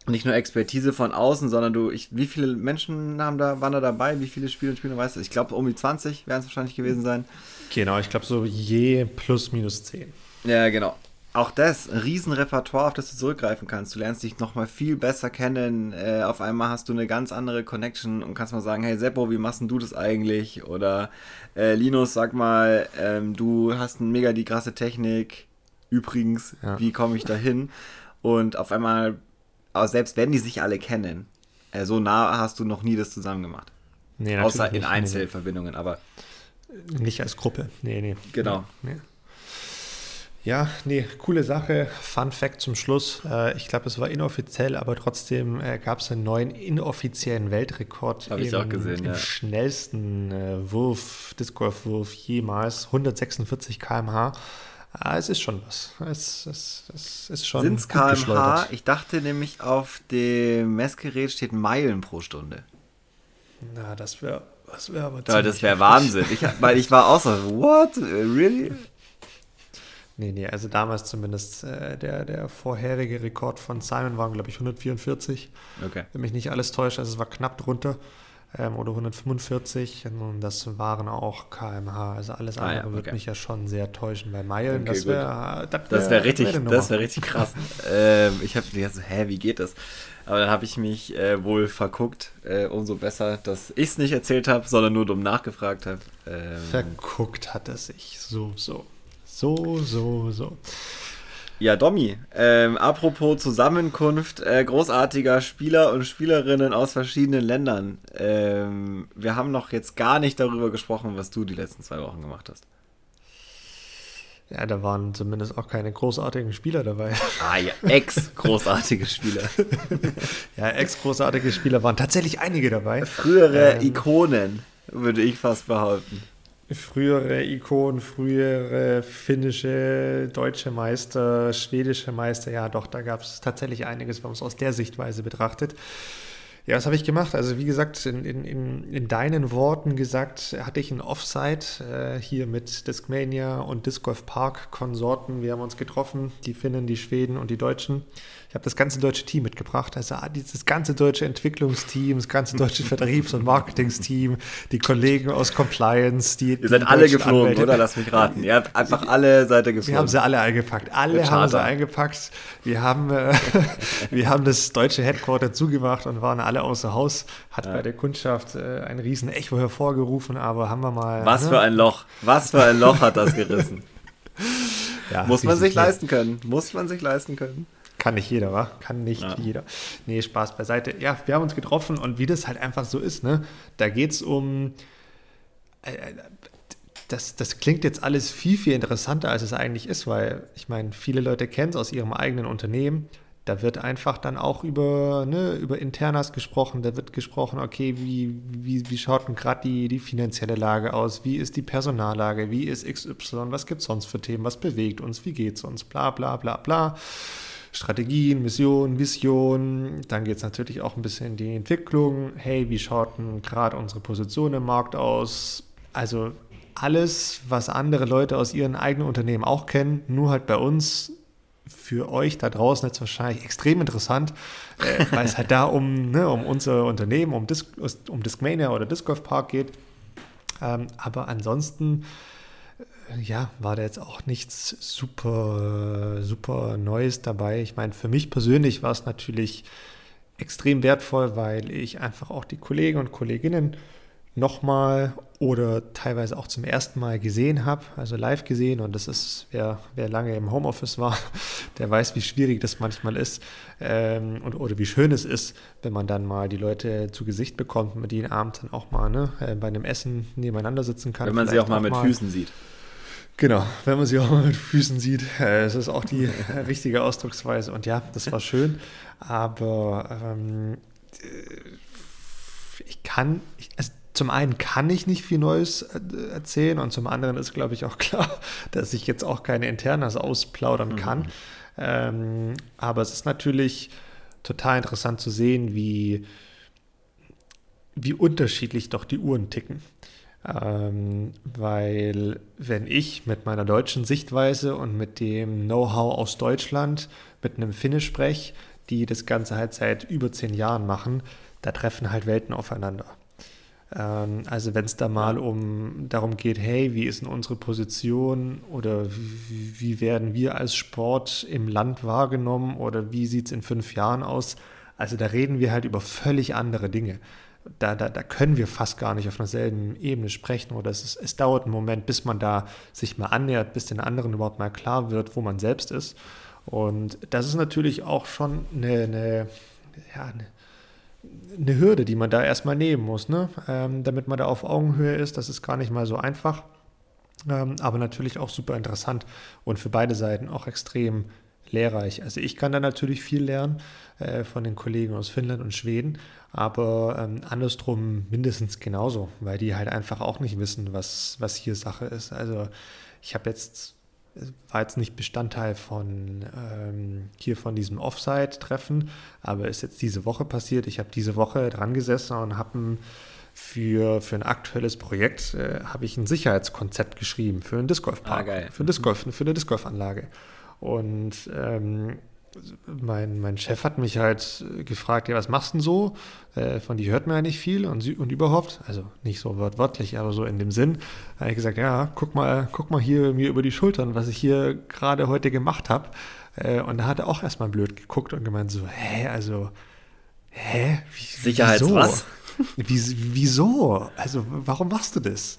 nicht nur Expertise von außen, sondern du, ich, wie viele Menschen haben da, waren da dabei? Wie viele Spiele und Spieler weißt du? Ich glaube, um die 20 werden es wahrscheinlich gewesen sein. Genau, ich glaube so je plus minus 10. Ja, genau. Auch das, ein Riesenrepertoire, auf das du zurückgreifen kannst. Du lernst dich nochmal viel besser kennen. Äh, auf einmal hast du eine ganz andere Connection und kannst mal sagen, hey Seppo, wie machst du das eigentlich? Oder äh, Linus, sag mal, ähm, du hast eine mega die krasse Technik. Übrigens, ja. wie komme ich da hin? Und auf einmal aber selbst wenn die sich alle kennen, äh, so nah hast du noch nie das zusammen gemacht. Nee, Außer in Einzelverbindungen, aber. Nicht als Gruppe. Nee, nee. Genau. Nee. Ja, nee, coole Sache. Fun Fact zum Schluss. Äh, ich glaube, es war inoffiziell, aber trotzdem äh, gab es einen neuen inoffiziellen Weltrekord Habe ich auch gesehen, im ja. schnellsten äh, Wurf, Disc Golf Wurf jemals. 146 km/h. Ah, es ist schon was. Es, es, es ist schon. Sind es kmh? Ich dachte nämlich, auf dem Messgerät steht Meilen pro Stunde. Na, das wäre das wär aber ja, Das wäre Wahnsinn. Ich, weil ich war auch so, what? Really? Nee, nee, also damals zumindest äh, der, der vorherige Rekord von Simon waren, glaube ich, 144. Okay. Wenn mich nicht alles täuscht, also es war knapp drunter ähm, oder 145 und das waren auch kmh. Also alles andere ah, ja, okay. würde mich ja schon sehr täuschen, weil Meilen, okay, das wäre das wär, das wär richtig, das wär richtig krass. ähm, ich habe so, hä, wie geht das? Aber dann habe ich mich äh, wohl verguckt. Äh, umso besser, dass ich es nicht erzählt habe, sondern nur dumm nachgefragt habe. Ähm, verguckt hat er sich. So, so. So, so, so. Ja, Domi, ähm, apropos Zusammenkunft äh, großartiger Spieler und Spielerinnen aus verschiedenen Ländern. Ähm, wir haben noch jetzt gar nicht darüber gesprochen, was du die letzten zwei Wochen gemacht hast. Ja, da waren zumindest auch keine großartigen Spieler dabei. Ah ja, ex-großartige Spieler. ja, ex-großartige Spieler waren tatsächlich einige dabei. Frühere ähm, Ikonen, würde ich fast behaupten frühere Ikonen, frühere finnische, deutsche Meister, schwedische Meister, ja doch, da gab es tatsächlich einiges, wenn man es aus der Sichtweise betrachtet. Ja, was habe ich gemacht? Also wie gesagt, in, in, in deinen Worten gesagt, hatte ich ein Offside äh, hier mit Discmania und Disc Golf Park Konsorten. Wir haben uns getroffen, die Finnen, die Schweden und die Deutschen. Ich habe das ganze deutsche Team mitgebracht. Also ah, dieses ganze deutsche Entwicklungsteam, das ganze deutsche Vertriebs- und Marketingsteam, die Kollegen aus Compliance, die. Ihr seid die alle geflogen, Anwälte. oder? Lass mich raten. Ihr habt einfach alle ihr geflogen. Wir haben sie alle eingepackt. Alle haben sie eingepackt. Wir haben, äh, wir haben das deutsche Headquarter zugemacht und waren alle außer Haus. Hat ja. bei der Kundschaft äh, ein riesen Echo hervorgerufen, aber haben wir mal. Was ne? für ein Loch. Was für ein Loch hat das gerissen. ja, Muss man sich leisten können. Muss man sich leisten können. Kann nicht jeder, wa? Kann nicht ja. jeder. Nee, Spaß beiseite. Ja, wir haben uns getroffen und wie das halt einfach so ist, ne? Da geht es um. Äh, äh, das, das klingt jetzt alles viel, viel interessanter, als es eigentlich ist, weil ich meine, viele Leute kennen es aus ihrem eigenen Unternehmen. Da wird einfach dann auch über, ne, über Internas gesprochen. Da wird gesprochen, okay, wie, wie, wie schaut denn gerade die, die finanzielle Lage aus? Wie ist die Personallage? Wie ist XY? Was gibt es sonst für Themen? Was bewegt uns? Wie geht es uns? Bla, bla, bla, bla. Strategien, Mission, Vision. Dann geht es natürlich auch ein bisschen in die Entwicklung. Hey, wie schaut denn gerade unsere Position im Markt aus? Also alles, was andere Leute aus ihren eigenen Unternehmen auch kennen, nur halt bei uns. Für euch da draußen jetzt wahrscheinlich extrem interessant, äh, weil es halt da um, ne, um unser Unternehmen, um, Disc, um Discmania oder Disc Golf Park geht. Ähm, aber ansonsten ja, war da jetzt auch nichts super, super Neues dabei. Ich meine, für mich persönlich war es natürlich extrem wertvoll, weil ich einfach auch die Kollegen und Kolleginnen nochmal oder teilweise auch zum ersten Mal gesehen habe, also live gesehen. Und das ist, wer, wer lange im Homeoffice war, der weiß, wie schwierig das manchmal ist ähm, und, oder wie schön es ist, wenn man dann mal die Leute zu Gesicht bekommt und mit denen abends dann auch mal ne, äh, bei einem Essen nebeneinander sitzen kann. Wenn man sie auch mal auch mit mal, Füßen sieht. Genau, wenn man sie auch mal mit Füßen sieht, äh, es ist auch die richtige Ausdrucksweise. Und ja, das war schön, aber ähm, ich kann, ich, also zum einen kann ich nicht viel Neues äh, erzählen und zum anderen ist, glaube ich, auch klar, dass ich jetzt auch keine Internas ausplaudern mhm. kann. Ähm, aber es ist natürlich total interessant zu sehen, wie, wie unterschiedlich doch die Uhren ticken. Ähm, weil wenn ich mit meiner deutschen Sichtweise und mit dem Know-how aus Deutschland mit einem Finnisch spreche, die das Ganze halt seit über zehn Jahren machen, da treffen halt Welten aufeinander. Ähm, also wenn es da mal um darum geht, hey, wie ist denn unsere Position oder wie, wie werden wir als Sport im Land wahrgenommen oder wie sieht es in fünf Jahren aus? Also da reden wir halt über völlig andere Dinge da, da, da können wir fast gar nicht auf derselben Ebene sprechen oder es, ist, es dauert einen Moment, bis man da sich mal annähert, bis den anderen überhaupt mal klar wird, wo man selbst ist. Und das ist natürlich auch schon eine, eine, ja, eine, eine Hürde, die man da erstmal nehmen muss, ne? Ähm, damit man da auf Augenhöhe ist. Das ist gar nicht mal so einfach, ähm, aber natürlich auch super interessant und für beide Seiten auch extrem lehrreich. Also ich kann da natürlich viel lernen äh, von den Kollegen aus Finnland und Schweden, aber ähm, andersrum mindestens genauso, weil die halt einfach auch nicht wissen, was, was hier Sache ist. Also ich habe jetzt, war jetzt nicht Bestandteil von ähm, hier von diesem Offside-Treffen, aber ist jetzt diese Woche passiert. Ich habe diese Woche dran gesessen und habe für, für ein aktuelles Projekt äh, habe ich ein Sicherheitskonzept geschrieben für einen Disc Golf Park, ah, für, Disc -Golf, für eine Disc Golf Anlage. Und ähm, mein, mein Chef hat mich halt gefragt, ja, was machst du denn so? Äh, von dir hört man ja nicht viel und, und überhaupt, also nicht so wortwörtlich, aber so in dem Sinn, habe ich gesagt, ja, guck mal, guck mal hier mir über die Schultern, was ich hier gerade heute gemacht habe. Äh, und da hat er auch erstmal blöd geguckt und gemeint so, hä, also, hä? Wie, Sicherheits wieso? was? Wie, wieso? Also, warum machst du das?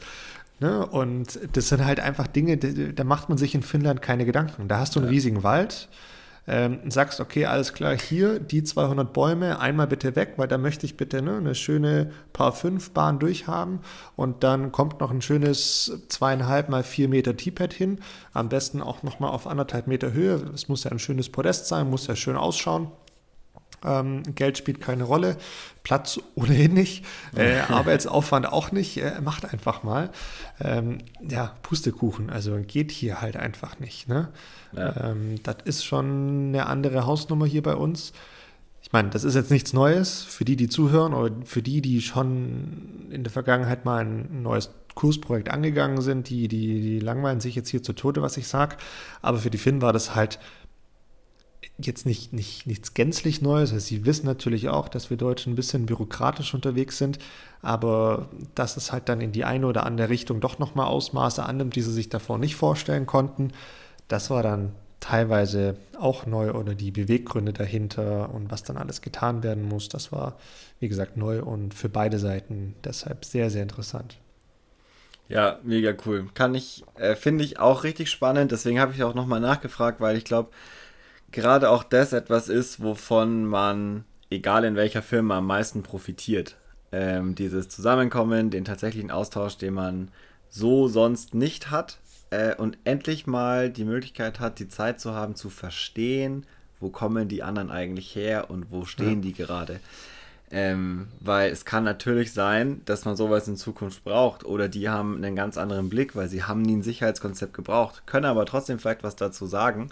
Ne? Und das sind halt einfach Dinge, da macht man sich in Finnland keine Gedanken. Da hast du einen ja. riesigen Wald, ähm, sagst, okay, alles klar, hier die 200 Bäume einmal bitte weg, weil da möchte ich bitte ne, eine schöne Paar 5 Bahn durchhaben und dann kommt noch ein schönes zweieinhalb mal vier Meter T-Pad hin, am besten auch nochmal auf anderthalb Meter Höhe, es muss ja ein schönes Podest sein, muss ja schön ausschauen. Ähm, Geld spielt keine Rolle, Platz ohnehin nicht, äh, Arbeitsaufwand auch nicht. Äh, macht einfach mal. Ähm, ja, Pustekuchen, also geht hier halt einfach nicht. Ne? Ja. Ähm, das ist schon eine andere Hausnummer hier bei uns. Ich meine, das ist jetzt nichts Neues für die, die zuhören oder für die, die schon in der Vergangenheit mal ein neues Kursprojekt angegangen sind, die, die, die langweilen sich jetzt hier zu Tode, was ich sage. Aber für die Finn war das halt jetzt nicht, nicht, nichts gänzlich Neues. Also sie wissen natürlich auch, dass wir Deutschen ein bisschen bürokratisch unterwegs sind, aber dass es halt dann in die eine oder andere Richtung doch nochmal Ausmaße annimmt, die sie sich davor nicht vorstellen konnten, das war dann teilweise auch neu oder die Beweggründe dahinter und was dann alles getan werden muss, das war, wie gesagt, neu und für beide Seiten deshalb sehr, sehr interessant. Ja, mega cool. Kann ich, äh, finde ich auch richtig spannend. Deswegen habe ich auch nochmal nachgefragt, weil ich glaube, gerade auch das etwas ist, wovon man, egal in welcher Firma, am meisten profitiert. Ähm, dieses Zusammenkommen, den tatsächlichen Austausch, den man so sonst nicht hat äh, und endlich mal die Möglichkeit hat, die Zeit zu haben, zu verstehen, wo kommen die anderen eigentlich her und wo stehen ja. die gerade. Ähm, weil es kann natürlich sein, dass man sowas in Zukunft braucht oder die haben einen ganz anderen Blick, weil sie haben nie ein Sicherheitskonzept gebraucht, können aber trotzdem vielleicht was dazu sagen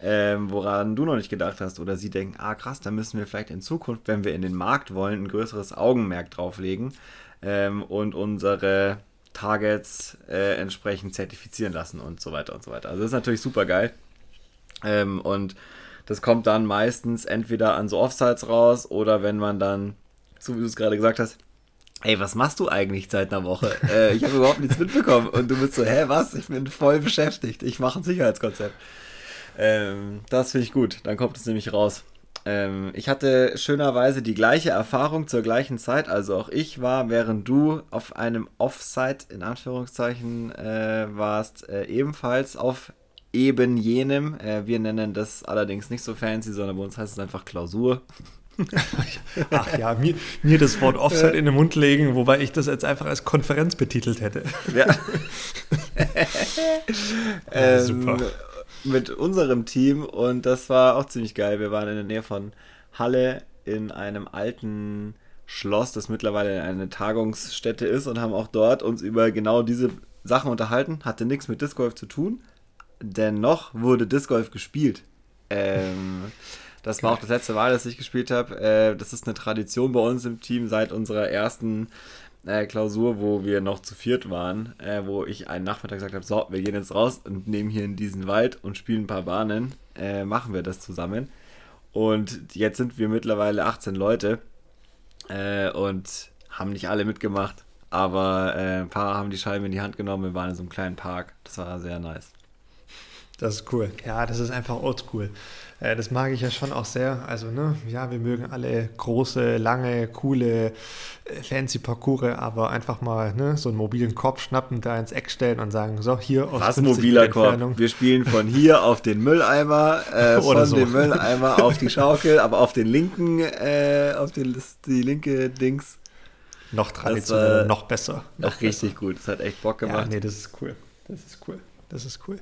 ähm, woran du noch nicht gedacht hast oder sie denken, ah krass, da müssen wir vielleicht in Zukunft, wenn wir in den Markt wollen, ein größeres Augenmerk drauflegen ähm, und unsere Targets äh, entsprechend zertifizieren lassen und so weiter und so weiter. Also das ist natürlich super geil. Ähm, und das kommt dann meistens entweder an so Offsites raus oder wenn man dann, so wie du es gerade gesagt hast, ey, was machst du eigentlich seit einer Woche? äh, ich habe überhaupt nichts mitbekommen. Und du bist so, hä, was? Ich bin voll beschäftigt. Ich mache ein Sicherheitskonzept. Ähm, das finde ich gut. Dann kommt es nämlich raus. Ähm, ich hatte schönerweise die gleiche Erfahrung zur gleichen Zeit. Also auch ich war, während du auf einem Offsite in Anführungszeichen äh, warst, äh, ebenfalls auf eben jenem. Äh, wir nennen das allerdings nicht so fancy, sondern bei uns heißt es einfach Klausur. Ach ja, mir, mir, das Wort Offside in den Mund legen, wobei ich das jetzt einfach als Konferenz betitelt hätte. Ja. ja super. Mit unserem Team und das war auch ziemlich geil. Wir waren in der Nähe von Halle in einem alten Schloss, das mittlerweile eine Tagungsstätte ist und haben auch dort uns über genau diese Sachen unterhalten. Hatte nichts mit Disc Golf zu tun. Dennoch wurde Disc Golf gespielt. Ähm, das war auch das letzte Mal, dass ich gespielt habe. Äh, das ist eine Tradition bei uns im Team seit unserer ersten äh, Klausur, wo wir noch zu viert waren, äh, wo ich einen Nachmittag gesagt habe, so, wir gehen jetzt raus und nehmen hier in diesen Wald und spielen ein paar Bahnen. Äh, machen wir das zusammen. Und jetzt sind wir mittlerweile 18 Leute äh, und haben nicht alle mitgemacht, aber äh, ein paar haben die Scheibe in die Hand genommen. Wir waren in so einem kleinen Park. Das war sehr nice. Das ist cool. Ja, das ist einfach oldschool. Äh, das mag ich ja schon auch sehr. Also, ne, ja, wir mögen alle große, lange, coole, äh, fancy Parcours, aber einfach mal ne, so einen mobilen Korb schnappen, da ins Eck stellen und sagen, so, hier aus Was mobiler Korb? Wir spielen von hier auf den Mülleimer, äh, von so. dem Mülleimer auf die Schaukel, aber auf den linken, äh, auf den, die linke Dings. Noch traditioneller, noch besser. Noch richtig gut. Das hat echt Bock gemacht. Ja, nee, das ist cool. Das ist cool. Das ist cool.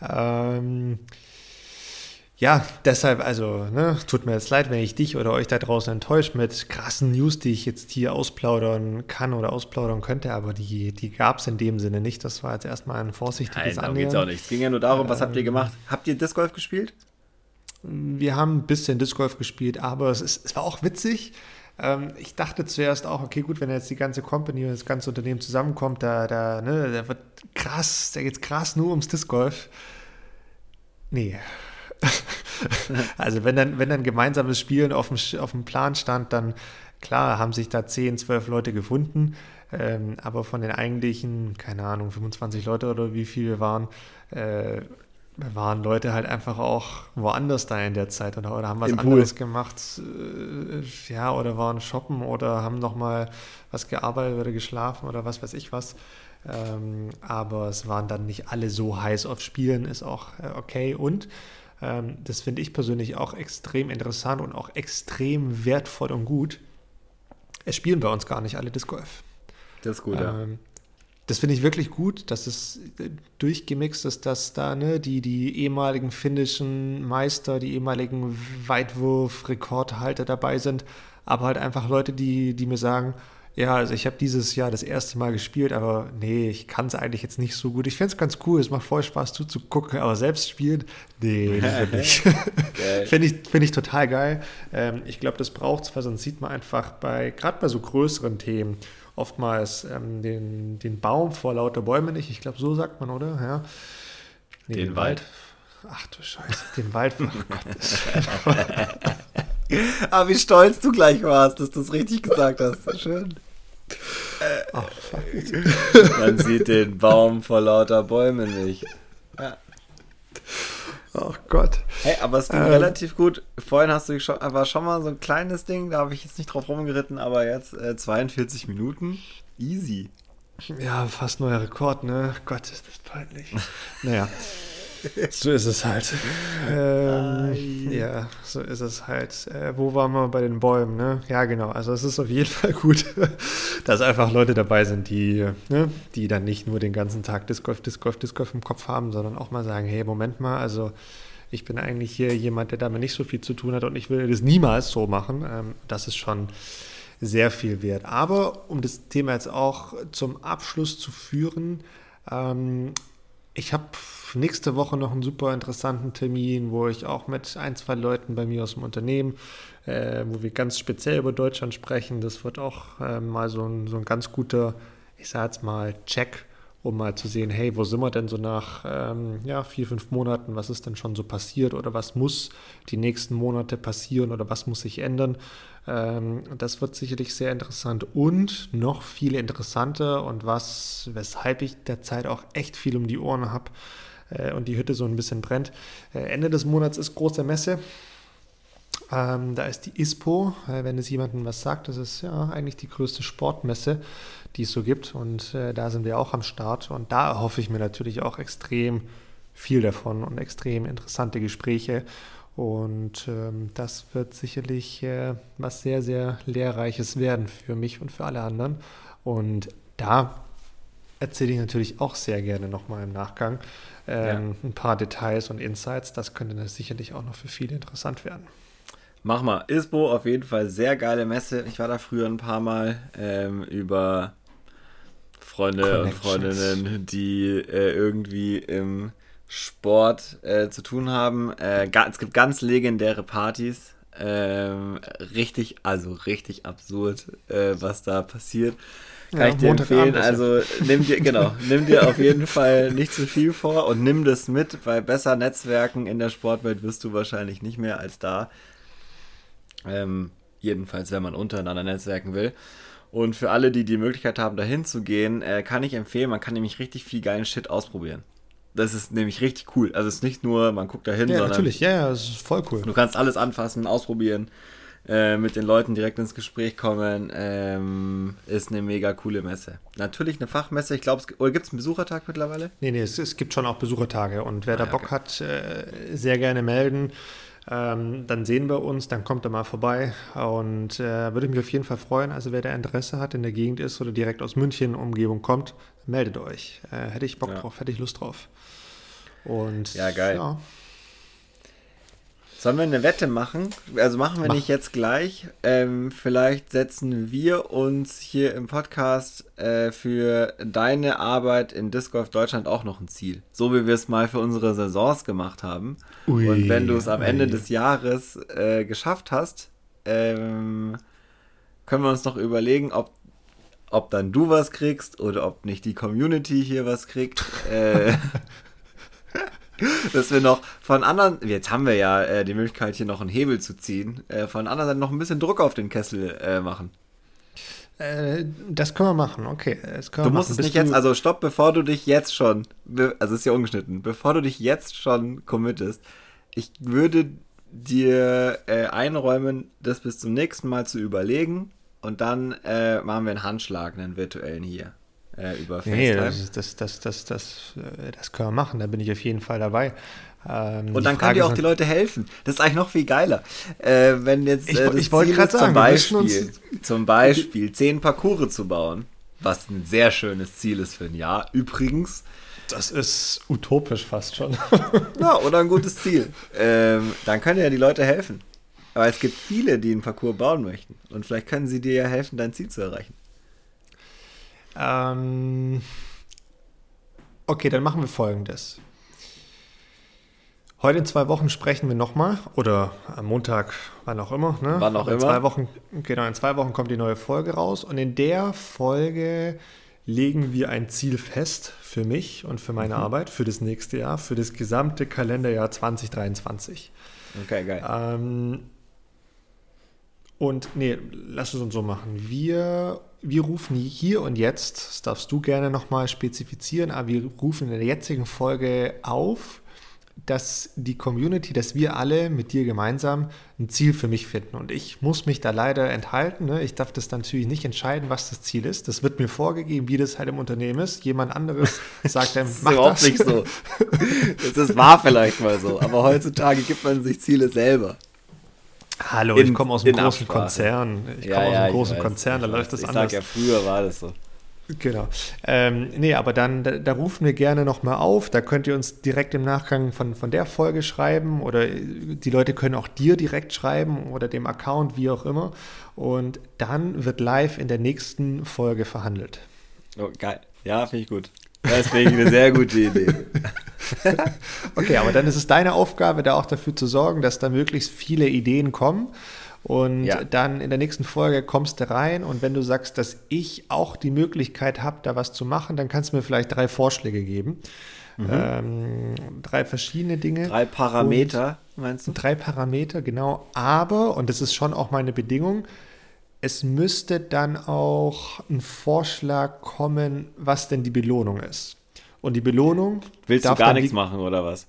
Ähm, ja, deshalb, also, ne, tut mir jetzt leid, wenn ich dich oder euch da draußen enttäuscht mit krassen News, die ich jetzt hier ausplaudern kann oder ausplaudern könnte, aber die, die gab es in dem Sinne nicht. Das war jetzt erstmal ein vorsichtiges Nein, Annähern. auch nicht. Es ging ja nur darum, was habt ihr ähm, gemacht? Habt ihr Disc Golf gespielt? Wir haben ein bisschen Disc Golf gespielt, aber es, ist, es war auch witzig. Ähm, ich dachte zuerst auch, okay, gut, wenn jetzt die ganze Company und das ganze Unternehmen zusammenkommt, da, da, ne, da wird krass, da geht es krass nur ums Disc Golf. Nee, also wenn dann, wenn dann gemeinsames Spielen auf dem, auf dem Plan stand, dann klar haben sich da 10, 12 Leute gefunden, ähm, aber von den eigentlichen, keine Ahnung, 25 Leute oder wie viele waren, äh, waren Leute halt einfach auch woanders da in der Zeit oder, oder haben was Im anderes Pool. gemacht, äh, ja, oder waren shoppen oder haben nochmal was gearbeitet oder geschlafen oder was weiß ich was. Ähm, aber es waren dann nicht alle so heiß auf Spielen, ist auch äh, okay. Und ähm, das finde ich persönlich auch extrem interessant und auch extrem wertvoll und gut. Es spielen bei uns gar nicht alle Disc Golf. Das ist gut, ähm, ja. Das finde ich wirklich gut, dass es äh, durchgemixt ist, dass da ne, die, die ehemaligen finnischen Meister, die ehemaligen Weitwurf-Rekordhalter dabei sind, aber halt einfach Leute, die, die mir sagen, ja, also ich habe dieses Jahr das erste Mal gespielt, aber nee, ich kann es eigentlich jetzt nicht so gut. Ich finde es ganz cool, es macht voll Spaß zuzugucken, aber selbst spielen, nee, nicht. finde ich, find ich total geil. Ähm, ich glaube, das braucht es, weil sonst sieht man einfach bei, gerade bei so größeren Themen, oftmals ähm, den, den Baum vor lauter Bäumen nicht. Ich glaube, so sagt man, oder? Ja. Nee, den, den Wald. Wald. Ach du Scheiße, den Wald. Oh Gott. Aber ah, wie stolz du gleich warst, dass du es richtig gesagt hast. Schön. Oh, Man sieht den Baum vor lauter Bäumen nicht. Ja. Oh Gott. Hey, aber es ging ähm, relativ gut. Vorhin hast du schon, war schon mal so ein kleines Ding, da habe ich jetzt nicht drauf rumgeritten, aber jetzt äh, 42 Minuten. Easy. Ja, fast neuer Rekord, ne? Gott, ist das peinlich. naja. So ist es halt. Ähm, ja, so ist es halt. Äh, wo waren wir bei den Bäumen? Ne? Ja, genau. Also es ist auf jeden Fall gut, dass einfach Leute dabei sind, die, ne, die dann nicht nur den ganzen Tag Disc Golf, Disc Golf, Disc Golf im Kopf haben, sondern auch mal sagen, hey, Moment mal, also ich bin eigentlich hier jemand, der damit nicht so viel zu tun hat und ich will das niemals so machen. Ähm, das ist schon sehr viel wert. Aber um das Thema jetzt auch zum Abschluss zu führen, ähm, ich habe nächste Woche noch einen super interessanten Termin, wo ich auch mit ein, zwei Leuten bei mir aus dem Unternehmen, äh, wo wir ganz speziell über Deutschland sprechen. Das wird auch äh, mal so ein, so ein ganz guter, ich sage jetzt mal, Check, um mal zu sehen, hey, wo sind wir denn so nach ähm, ja, vier, fünf Monaten, was ist denn schon so passiert oder was muss die nächsten Monate passieren oder was muss sich ändern. Ähm, das wird sicherlich sehr interessant und noch viel interessanter und was, weshalb ich derzeit auch echt viel um die Ohren habe, äh, und die Hütte so ein bisschen brennt. Äh, Ende des Monats ist große Messe. Ähm, da ist die ISPO, äh, wenn es jemandem was sagt, das ist ja eigentlich die größte Sportmesse, die es so gibt. Und äh, da sind wir auch am Start. Und da erhoffe ich mir natürlich auch extrem viel davon und extrem interessante Gespräche. Und ähm, das wird sicherlich äh, was sehr, sehr Lehrreiches werden für mich und für alle anderen. Und da erzähle ich natürlich auch sehr gerne nochmal im Nachgang ähm, ja. ein paar Details und Insights. Das könnte sicherlich auch noch für viele interessant werden. Mach mal. ISPO auf jeden Fall sehr geile Messe. Ich war da früher ein paar Mal ähm, über Freunde und Freundinnen, die äh, irgendwie im Sport äh, zu tun haben. Äh, es gibt ganz legendäre Partys. Ähm, richtig, also richtig absurd, äh, was da passiert. Kann ja, ich dir empfehlen. Also nimm dir, genau, nimm dir auf jeden Fall nicht zu viel vor und nimm das mit, weil besser Netzwerken in der Sportwelt wirst du wahrscheinlich nicht mehr als da. Ähm, jedenfalls, wenn man untereinander netzwerken will. Und für alle, die die Möglichkeit haben, dahin zu gehen, äh, kann ich empfehlen, man kann nämlich richtig viel geilen Shit ausprobieren. Das ist nämlich richtig cool. Also es ist nicht nur, man guckt dahin, ja, sondern. Natürlich, ja, ja, das ist voll cool. Du kannst alles anfassen, ausprobieren, äh, mit den Leuten direkt ins Gespräch kommen. Ähm, ist eine mega coole Messe. Natürlich eine Fachmesse, ich glaube, oder gibt es einen Besuchertag mittlerweile? Nee, nee, es, es, gibt schon auch Besuchertage. Und wer ah, da Bock okay. hat, äh, sehr gerne melden. Ähm, dann sehen wir uns, dann kommt er mal vorbei und äh, würde mich auf jeden Fall freuen. Also wer da Interesse hat, in der Gegend ist oder direkt aus München Umgebung kommt, meldet euch. Äh, hätte ich Bock ja. drauf, hätte ich Lust drauf. Und ja, geil. Ja. Sollen wir eine Wette machen? Also machen wir Mach. nicht jetzt gleich. Ähm, vielleicht setzen wir uns hier im Podcast äh, für deine Arbeit in Disc Golf Deutschland auch noch ein Ziel. So wie wir es mal für unsere Saisons gemacht haben. Ui, Und wenn du es am ui. Ende des Jahres äh, geschafft hast, ähm, können wir uns noch überlegen, ob, ob dann du was kriegst oder ob nicht die Community hier was kriegt. äh, dass wir noch von anderen, jetzt haben wir ja äh, die Möglichkeit, hier noch einen Hebel zu ziehen, äh, von anderen Seite noch ein bisschen Druck auf den Kessel äh, machen. Äh, das können wir machen, okay. du musst es nicht jetzt, also stopp, bevor du dich jetzt schon, also ist ja ungeschnitten, bevor du dich jetzt schon committest, ich würde dir äh, einräumen, das bis zum nächsten Mal zu überlegen und dann äh, machen wir einen Handschlag, einen virtuellen hier äh, über FaceTime. Nee, das, das, das, das, das, äh, das können wir machen, da bin ich auf jeden Fall dabei. Ähm, und dann können dir auch die Leute helfen. Das ist eigentlich noch viel geiler. Äh, wenn jetzt äh, ich, ich wollte gerade sagen, zum Beispiel, zum Beispiel zehn Parcours zu bauen, was ein sehr schönes Ziel ist für ein Jahr. Übrigens. Das ist utopisch fast schon. ja, oder ein gutes Ziel. Ähm, dann können ja die Leute helfen. Aber es gibt viele, die einen Parcours bauen möchten. Und vielleicht können sie dir ja helfen, dein Ziel zu erreichen. Ähm, okay, dann machen wir folgendes. Heute in zwei Wochen sprechen wir nochmal oder am Montag, wann auch immer. Ne? Wann auch in immer. Zwei Wochen, genau, in zwei Wochen kommt die neue Folge raus und in der Folge legen wir ein Ziel fest für mich und für meine mhm. Arbeit für das nächste Jahr, für das gesamte Kalenderjahr 2023. Okay, geil. Ähm, und nee, lass es uns so machen. Wir wir rufen hier und jetzt, das darfst du gerne nochmal spezifizieren, aber wir rufen in der jetzigen Folge auf, dass die Community, dass wir alle mit dir gemeinsam ein Ziel für mich finden. Und ich muss mich da leider enthalten. Ne? Ich darf das natürlich nicht entscheiden, was das Ziel ist. Das wird mir vorgegeben, wie das halt im Unternehmen ist. Jemand anderes sagt dann, mach überhaupt das. nicht so. Das ist, war vielleicht mal so. Aber heutzutage gibt man sich Ziele selber. Hallo, in, ich komme aus einem großen Absprache. Konzern. Ich ja, komme aus einem ja, großen weiß, Konzern, da läuft das ich anders. Ich sag ja, früher war das so. Genau. Ähm, nee, aber dann, da, da rufen wir gerne nochmal auf. Da könnt ihr uns direkt im Nachgang von, von der Folge schreiben oder die Leute können auch dir direkt schreiben oder dem Account, wie auch immer. Und dann wird live in der nächsten Folge verhandelt. Oh, geil. Ja, finde ich gut. Ich eine sehr gute Idee. okay, aber dann ist es deine Aufgabe, da auch dafür zu sorgen, dass da möglichst viele Ideen kommen. Und ja. dann in der nächsten Folge kommst du rein und wenn du sagst, dass ich auch die Möglichkeit habe, da was zu machen, dann kannst du mir vielleicht drei Vorschläge geben. Mhm. Ähm, drei verschiedene Dinge. Drei Parameter, meinst du? Drei Parameter, genau. Aber, und das ist schon auch meine Bedingung, es müsste dann auch ein Vorschlag kommen, was denn die Belohnung ist. Und die Belohnung. Willst du gar nichts machen oder was?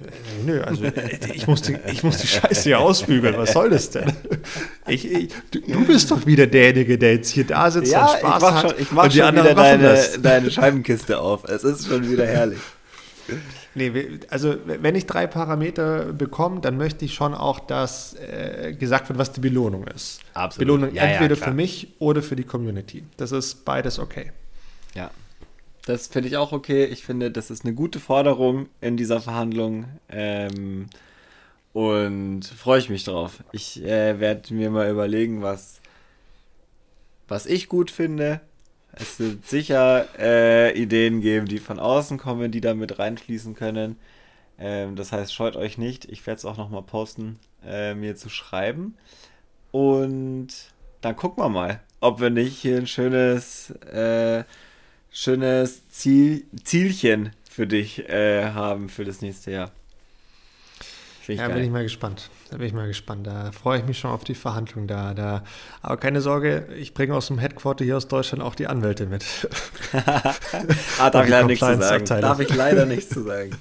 Äh, nö, also äh, ich muss, die, ich muss die Scheiße hier ausbügeln. Was soll das denn? Ich, ich, du, du, bist doch wieder derjenige, der jetzt hier da sitzt ja, und Spaß ich mach hat. Schon, ich mach schon wieder deine, deine Scheibenkiste auf. Es ist schon wieder herrlich. Nee, also wenn ich drei Parameter bekomme, dann möchte ich schon auch, dass äh, gesagt wird, was die Belohnung ist. Absolut. Belohnung ja, entweder ja, für mich oder für die Community. Das ist beides okay. Ja, das finde ich auch okay. Ich finde, das ist eine gute Forderung in dieser Verhandlung. Ähm, Und freue ich mich drauf. Ich äh, werde mir mal überlegen, was, was ich gut finde. Es wird sicher äh, Ideen geben, die von außen kommen, die da mit reinfließen können. Ähm, das heißt, scheut euch nicht. Ich werde es auch nochmal posten, äh, mir zu schreiben. Und dann gucken wir mal, ob wir nicht hier ein schönes, äh, schönes Ziel, Zielchen für dich äh, haben für das nächste Jahr. Ja, geil. bin ich mal gespannt. Da bin ich mal gespannt. Da freue ich mich schon auf die Verhandlung da. da. Aber keine Sorge, ich bringe aus dem Headquarter hier aus Deutschland auch die Anwälte mit. ah, darf ich leider nichts zu sagen. Darf ich leider nichts zu sagen.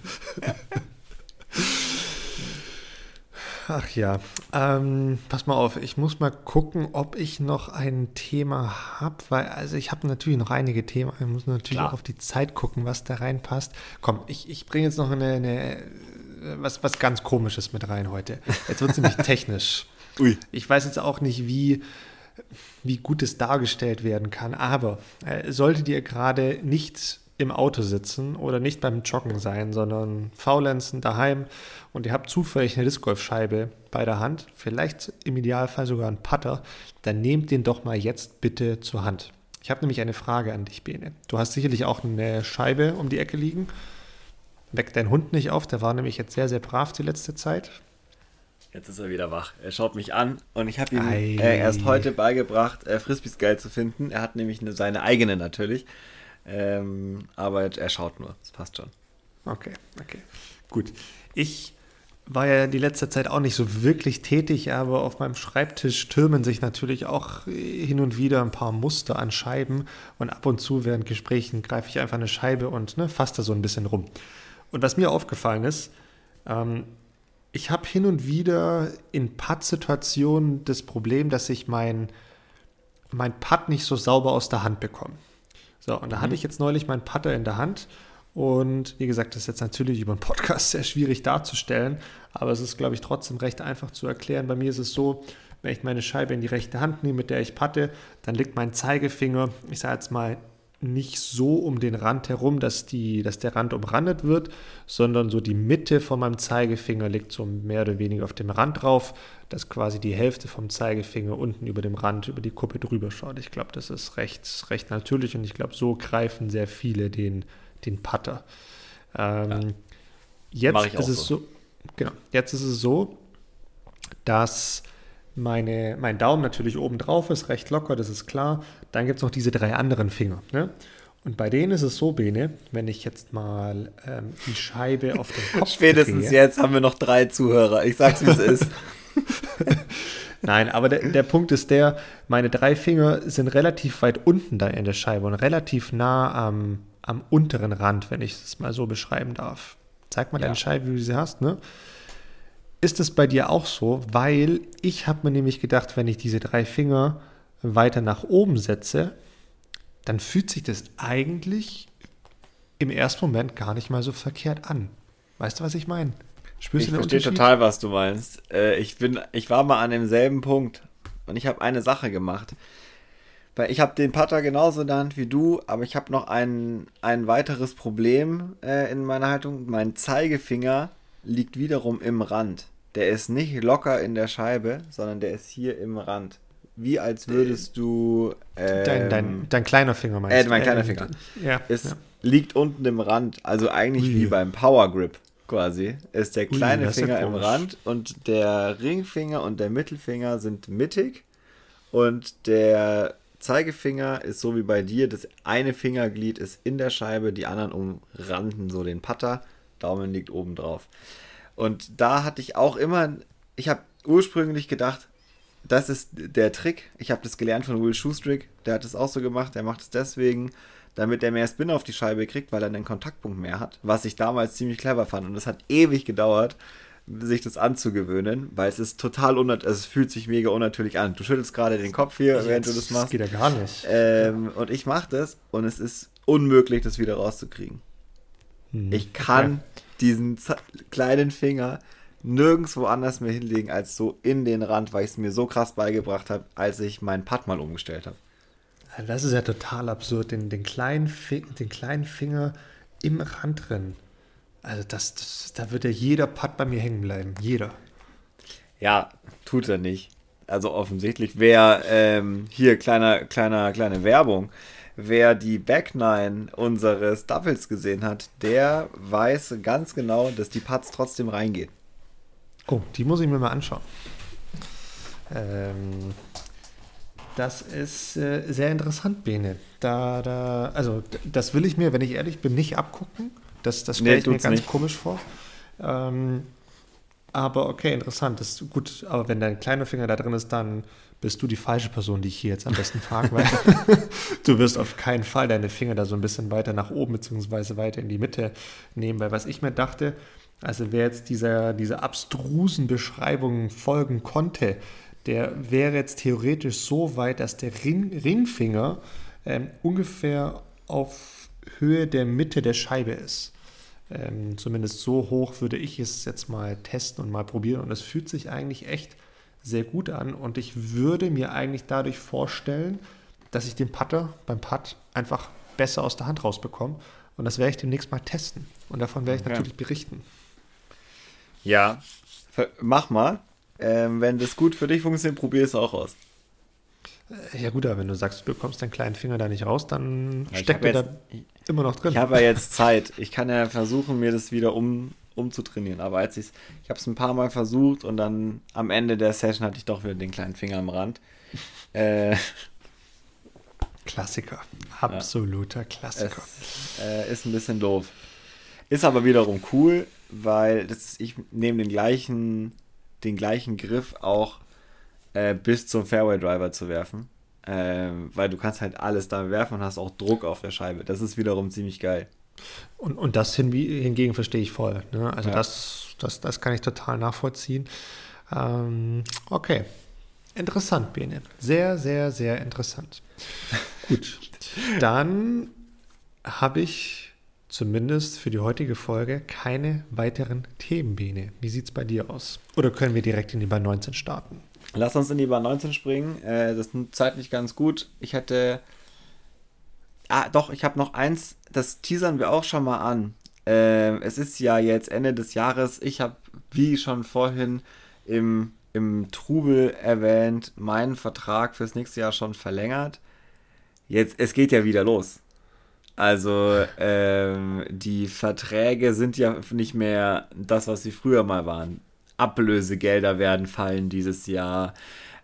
Ach ja, ähm, pass mal auf, ich muss mal gucken, ob ich noch ein Thema habe, weil, also ich habe natürlich noch einige Themen, ich muss natürlich Klar. auch auf die Zeit gucken, was da reinpasst. Komm, ich, ich bringe jetzt noch eine, eine, was, was ganz Komisches mit rein heute. Jetzt wird es nämlich technisch. Ui. Ich weiß jetzt auch nicht, wie, wie gut es dargestellt werden kann, aber äh, solltet ihr gerade nicht im Auto sitzen oder nicht beim Joggen sein, sondern faulenzen daheim und ihr habt zufällig eine Discgolfscheibe bei der Hand, vielleicht im Idealfall sogar einen Putter, dann nehmt den doch mal jetzt bitte zur Hand. Ich habe nämlich eine Frage an dich, Bene. Du hast sicherlich auch eine Scheibe um die Ecke liegen. Weck deinen Hund nicht auf, der war nämlich jetzt sehr, sehr brav die letzte Zeit. Jetzt ist er wieder wach. Er schaut mich an und ich habe ihm äh, erst heute beigebracht, äh, Frisbees geil zu finden. Er hat nämlich eine, seine eigene natürlich. Ähm, aber er schaut nur. Das passt schon. Okay, okay. Gut. Ich war ja die letzte Zeit auch nicht so wirklich tätig, aber auf meinem Schreibtisch türmen sich natürlich auch hin und wieder ein paar Muster an Scheiben und ab und zu während Gesprächen greife ich einfach eine Scheibe und ne, fasse da so ein bisschen rum. Und was mir aufgefallen ist, ähm, ich habe hin und wieder in Putt-Situationen das Problem, dass ich mein, mein Putt nicht so sauber aus der Hand bekomme. So, und da mhm. hatte ich jetzt neulich meinen Putter in der Hand und wie gesagt, das ist jetzt natürlich über einen Podcast sehr schwierig darzustellen, aber es ist, glaube ich, trotzdem recht einfach zu erklären. Bei mir ist es so, wenn ich meine Scheibe in die rechte Hand nehme, mit der ich patte, dann liegt mein Zeigefinger, ich sage jetzt mal, nicht so um den Rand herum, dass, die, dass der Rand umrandet wird, sondern so die Mitte von meinem Zeigefinger liegt so mehr oder weniger auf dem Rand drauf, dass quasi die Hälfte vom Zeigefinger unten über dem Rand, über die Kuppe drüber schaut. Ich glaube, das ist recht, recht natürlich und ich glaube, so greifen sehr viele den, den Putter. Ähm, ja. Jetzt ist es so. so, genau, jetzt ist es so, dass meine, mein Daumen natürlich oben drauf ist, recht locker, das ist klar. Dann gibt es noch diese drei anderen Finger. Ne? Und bei denen ist es so, Bene, wenn ich jetzt mal ähm, die Scheibe auf den Kopf Spätestens drehe, jetzt haben wir noch drei Zuhörer. Ich sag's, wie es ist. Nein, aber der, der Punkt ist der, meine drei Finger sind relativ weit unten da in der Scheibe und relativ nah am, am unteren Rand, wenn ich es mal so beschreiben darf. Zeig mal ja. deine Scheibe, wie du sie hast, ne? Ist es bei dir auch so? Weil ich habe mir nämlich gedacht, wenn ich diese drei Finger weiter nach oben setze, dann fühlt sich das eigentlich im ersten Moment gar nicht mal so verkehrt an. Weißt du, was ich meine? Spürst ich du den verstehe total, was du meinst. Äh, ich, bin, ich war mal an demselben Punkt und ich habe eine Sache gemacht. Weil ich habe den Putter genauso in der Hand wie du, aber ich habe noch ein, ein weiteres Problem äh, in meiner Haltung. Mein Zeigefinger liegt wiederum im Rand. Der ist nicht locker in der Scheibe, sondern der ist hier im Rand. Wie als würdest du. Ähm, dein, dein, dein, kleiner Finger meinst äh, du? Äh, mein kleiner äh, Finger. Ja, ist, ja. Liegt unten im Rand. Also eigentlich Ui. wie beim Power Grip quasi. Ist der kleine Ui, Finger ja im Rand und der Ringfinger und der Mittelfinger sind mittig. Und der Zeigefinger ist so wie bei dir. Das eine Fingerglied ist in der Scheibe, die anderen umranden so den Putter. Daumen liegt oben drauf. Und da hatte ich auch immer, ich habe ursprünglich gedacht, das ist der Trick. Ich habe das gelernt von Will Schustrick. Der hat es auch so gemacht. Der macht es deswegen, damit er mehr Spin auf die Scheibe kriegt, weil er einen Kontaktpunkt mehr hat. Was ich damals ziemlich clever fand. Und es hat ewig gedauert, sich das anzugewöhnen, weil es ist total unnatürlich, also es fühlt sich mega unnatürlich an. Du schüttelst gerade den Kopf hier, Jetzt, während du das machst. Das geht ja gar nicht. Ähm, und ich mache das und es ist unmöglich, das wieder rauszukriegen. Hm, ich kann okay diesen kleinen Finger nirgendwo anders mehr hinlegen als so in den Rand, weil ich es mir so krass beigebracht habe, als ich meinen Putt mal umgestellt habe. Das ist ja total absurd, den, den, kleinen, den kleinen Finger im Rand drin. Also das, das, da wird ja jeder Putt bei mir hängen bleiben. Jeder. Ja, tut er nicht. Also offensichtlich. Wer ähm, hier kleiner, kleiner, kleine Werbung. Wer die Back Nine unseres Doubles gesehen hat, der weiß ganz genau, dass die Putts trotzdem reingehen. Oh, die muss ich mir mal anschauen. Ähm, das ist äh, sehr interessant, Bene. Da, da, also das will ich mir, wenn ich ehrlich bin, nicht abgucken. Das, das stelle nee, ich mir ganz nicht. komisch vor. Ähm, aber okay, interessant. Das ist gut. Aber wenn dein kleiner Finger da drin ist, dann bist du die falsche Person, die ich hier jetzt am besten frage, weil du wirst auf keinen Fall deine Finger da so ein bisschen weiter nach oben beziehungsweise weiter in die Mitte nehmen, weil was ich mir dachte, also wer jetzt dieser, dieser abstrusen Beschreibung folgen konnte, der wäre jetzt theoretisch so weit, dass der Ring, Ringfinger ähm, ungefähr auf Höhe der Mitte der Scheibe ist. Ähm, zumindest so hoch würde ich es jetzt mal testen und mal probieren. Und es fühlt sich eigentlich echt sehr gut an. Und ich würde mir eigentlich dadurch vorstellen, dass ich den Putter beim Putt einfach besser aus der Hand rausbekomme. Und das werde ich demnächst mal testen. Und davon werde ich okay. natürlich berichten. Ja, mach mal. Ähm, wenn das gut für dich funktioniert, probier es auch aus. Ja gut, aber wenn du sagst, du bekommst deinen kleinen Finger da nicht raus, dann ja, steckt er da immer noch drin. Ich habe ja jetzt Zeit. Ich kann ja versuchen, mir das wieder um, umzutrainieren. Aber als ich ich habe es ein paar Mal versucht und dann am Ende der Session hatte ich doch wieder den kleinen Finger am Rand. Äh, Klassiker. Absoluter ja. Klassiker. Es, äh, ist ein bisschen doof. Ist aber wiederum cool, weil das, ich nehme den gleichen, den gleichen Griff auch äh, bis zum Fairway Driver zu werfen. Äh, weil du kannst halt alles da werfen und hast auch Druck auf der Scheibe. Das ist wiederum ziemlich geil. Und, und das hin, hingegen verstehe ich voll. Ne? Also ja. das, das, das kann ich total nachvollziehen. Ähm, okay. Interessant, Bene. Sehr, sehr, sehr interessant. Gut. Dann habe ich zumindest für die heutige Folge keine weiteren Themen, Bene. Wie sieht es bei dir aus? Oder können wir direkt in die Bahn 19 starten? Lass uns in die Bahn 19 springen. Äh, das ist zeitlich ganz gut. Ich hätte. Ah, doch, ich habe noch eins. Das teasern wir auch schon mal an. Äh, es ist ja jetzt Ende des Jahres. Ich habe, wie schon vorhin im, im Trubel erwähnt, meinen Vertrag fürs nächste Jahr schon verlängert. Jetzt, es geht ja wieder los. Also ähm, die Verträge sind ja nicht mehr das, was sie früher mal waren. Ablösegelder werden fallen dieses Jahr.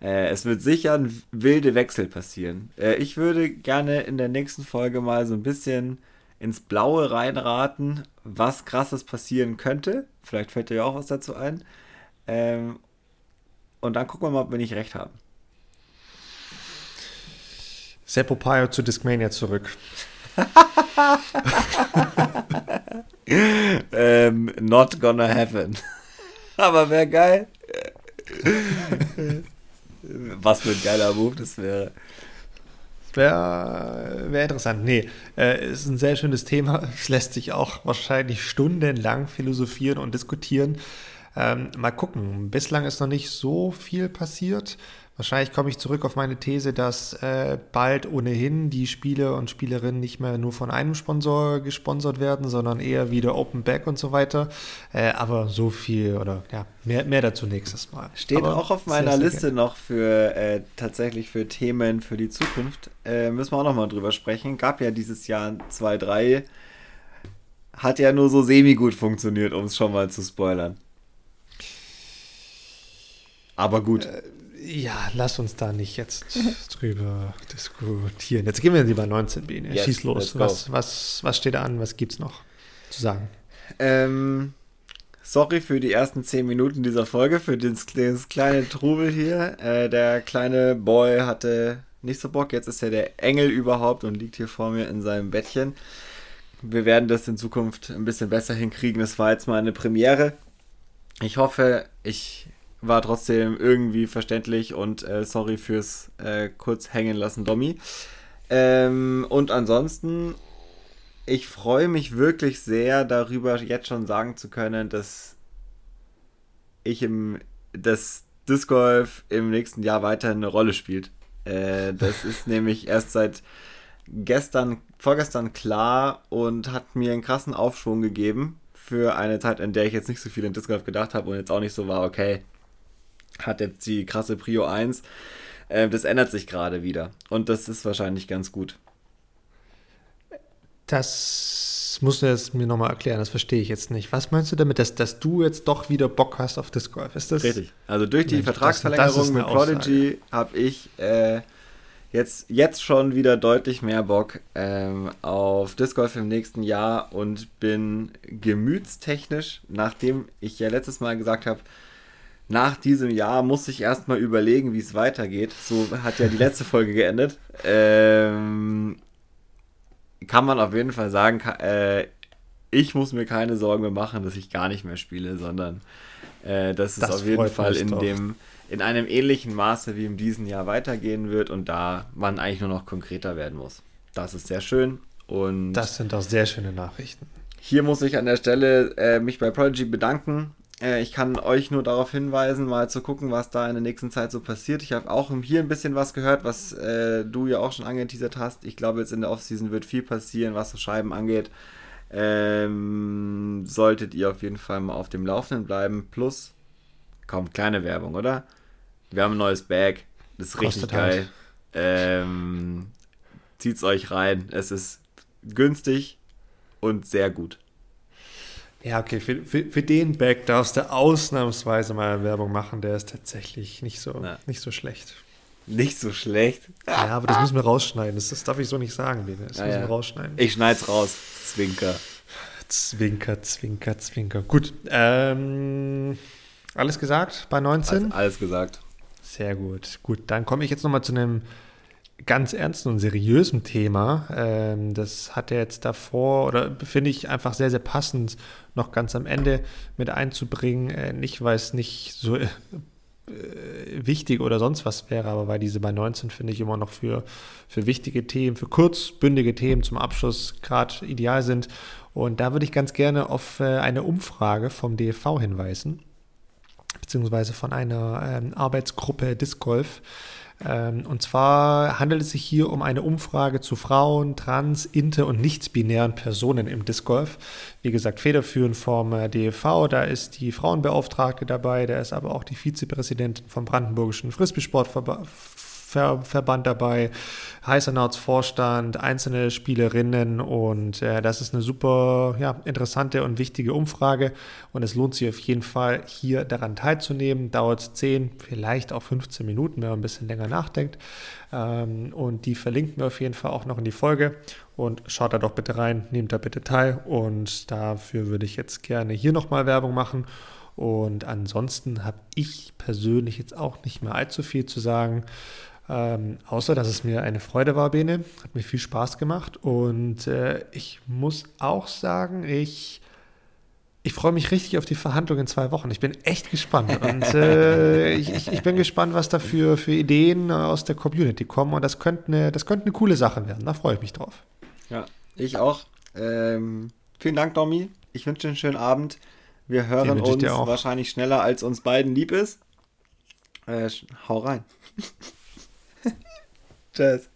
Äh, es wird sicher ein wilde Wechsel passieren. Äh, ich würde gerne in der nächsten Folge mal so ein bisschen ins Blaue reinraten, was krasses passieren könnte. Vielleicht fällt dir ja auch was dazu ein. Ähm, und dann gucken wir mal, ob wir nicht recht haben. Seppo Paio zu Discmania zurück. ähm, not gonna happen. Aber wäre geil. Was für ein geiler Move das wäre. Wäre wär interessant. Nee, äh, ist ein sehr schönes Thema. Es lässt sich auch wahrscheinlich stundenlang philosophieren und diskutieren. Ähm, mal gucken. Bislang ist noch nicht so viel passiert. Wahrscheinlich komme ich zurück auf meine These, dass äh, bald ohnehin die Spiele und Spielerinnen nicht mehr nur von einem Sponsor gesponsert werden, sondern eher wieder Open Back und so weiter. Äh, aber so viel oder ja, mehr, mehr dazu nächstes Mal. Steht aber auch auf meiner Liste noch für äh, tatsächlich für Themen für die Zukunft. Äh, müssen wir auch nochmal drüber sprechen. Gab ja dieses Jahr zwei, drei. Hat ja nur so semi-gut funktioniert, um es schon mal zu spoilern. Aber gut. Ja, lass uns da nicht jetzt drüber diskutieren. Jetzt gehen wir lieber 19 Biene. Yes, Schieß los. Was, was, was steht da an? Was gibt's noch zu sagen? Ähm, sorry für die ersten 10 Minuten dieser Folge, für das, das kleine Trubel hier. Äh, der kleine Boy hatte nicht so Bock. Jetzt ist er der Engel überhaupt und liegt hier vor mir in seinem Bettchen. Wir werden das in Zukunft ein bisschen besser hinkriegen. Das war jetzt mal eine Premiere. Ich hoffe, ich war trotzdem irgendwie verständlich und äh, sorry fürs äh, kurz hängen lassen, Domi. Ähm, und ansonsten, ich freue mich wirklich sehr darüber, jetzt schon sagen zu können, dass ich im, dass Disc Golf im nächsten Jahr weiter eine Rolle spielt. Äh, das ist nämlich erst seit gestern, vorgestern klar und hat mir einen krassen Aufschwung gegeben für eine Zeit, in der ich jetzt nicht so viel in Disc Golf gedacht habe und jetzt auch nicht so war, okay, hat jetzt die krasse Prio 1. Äh, das ändert sich gerade wieder. Und das ist wahrscheinlich ganz gut. Das musst du jetzt mir nochmal erklären, das verstehe ich jetzt nicht. Was meinst du damit, dass, dass du jetzt doch wieder Bock hast auf Disc Golf? Ist das Richtig. Also durch die Mensch, Vertragsverlängerung das, das mit Prodigy habe ich äh, jetzt, jetzt schon wieder deutlich mehr Bock ähm, auf Disc Golf im nächsten Jahr und bin gemütstechnisch, nachdem ich ja letztes Mal gesagt habe, nach diesem Jahr muss ich erstmal überlegen, wie es weitergeht. So hat ja die letzte Folge geendet. Ähm, kann man auf jeden Fall sagen, äh, ich muss mir keine Sorgen mehr machen, dass ich gar nicht mehr spiele, sondern äh, dass es das auf jeden Fall in dem in einem ähnlichen Maße wie in diesem Jahr weitergehen wird und da man eigentlich nur noch konkreter werden muss. Das ist sehr schön und das sind auch sehr schöne Nachrichten. Hier muss ich an der Stelle äh, mich bei Prodigy bedanken. Äh, ich kann euch nur darauf hinweisen, mal zu gucken, was da in der nächsten Zeit so passiert. Ich habe auch hier ein bisschen was gehört, was äh, du ja auch schon angeteasert hast. Ich glaube, jetzt in der Offseason wird viel passieren, was so Scheiben angeht. Ähm, solltet ihr auf jeden Fall mal auf dem Laufenden bleiben. Plus, kommt kleine Werbung, oder? Wir haben ein neues Bag. Das ist Kostet richtig geil. Halt. Ähm, zieht's euch rein. Es ist günstig und sehr gut. Ja, okay, für, für, für, den Bag darfst du ausnahmsweise mal Werbung machen, der ist tatsächlich nicht so, nicht so schlecht. Nicht so schlecht? Ja, aber das müssen wir rausschneiden. Das, das darf ich so nicht sagen, Bene. Das ja, müssen wir rausschneiden. Ich schneid's raus. Zwinker. Zwinker, Zwinker, Zwinker. Gut. Ähm, alles gesagt bei 19? Alles, alles gesagt. Sehr gut. Gut, dann komme ich jetzt nochmal zu einem ganz ernsten und seriösen Thema. Ähm, das hat er jetzt davor oder finde ich einfach sehr, sehr passend noch ganz am Ende mit einzubringen. Äh, nicht, weil es nicht so äh, wichtig oder sonst was wäre, aber weil diese bei 19 finde ich immer noch für, für wichtige Themen, für kurzbündige Themen zum Abschluss gerade ideal sind. Und da würde ich ganz gerne auf äh, eine Umfrage vom DFV hinweisen, beziehungsweise von einer ähm, Arbeitsgruppe Disc Golf und zwar handelt es sich hier um eine Umfrage zu Frauen, trans, inter und nicht-binären Personen im Disc Golf. Wie gesagt, federführend vom äh, DEV, da ist die Frauenbeauftragte dabei, da ist aber auch die Vizepräsidentin vom Brandenburgischen Frisbeesportverband Ver Verband dabei, Heißernauts Vorstand, einzelne Spielerinnen und äh, das ist eine super ja, interessante und wichtige Umfrage und es lohnt sich auf jeden Fall hier daran teilzunehmen. Dauert 10, vielleicht auch 15 Minuten, wenn man ein bisschen länger nachdenkt. Ähm, und die verlinken wir auf jeden Fall auch noch in die Folge und schaut da doch bitte rein, nehmt da bitte teil und dafür würde ich jetzt gerne hier nochmal Werbung machen. Und ansonsten habe ich persönlich jetzt auch nicht mehr allzu viel zu sagen. Ähm, außer, dass es mir eine Freude war, Bene. Hat mir viel Spaß gemacht. Und äh, ich muss auch sagen, ich, ich freue mich richtig auf die Verhandlung in zwei Wochen. Ich bin echt gespannt. Und äh, ich, ich, ich, bin gespannt, was da für, für Ideen aus der Community kommen. Und das könnte eine, das könnte eine coole Sache werden. Da freue ich mich drauf. Ja, ich auch. Ähm, vielen Dank, Domi. Ich wünsche dir einen schönen Abend. Wir hören uns wahrscheinlich schneller, als uns beiden lieb ist. Äh, hau rein. Cheers.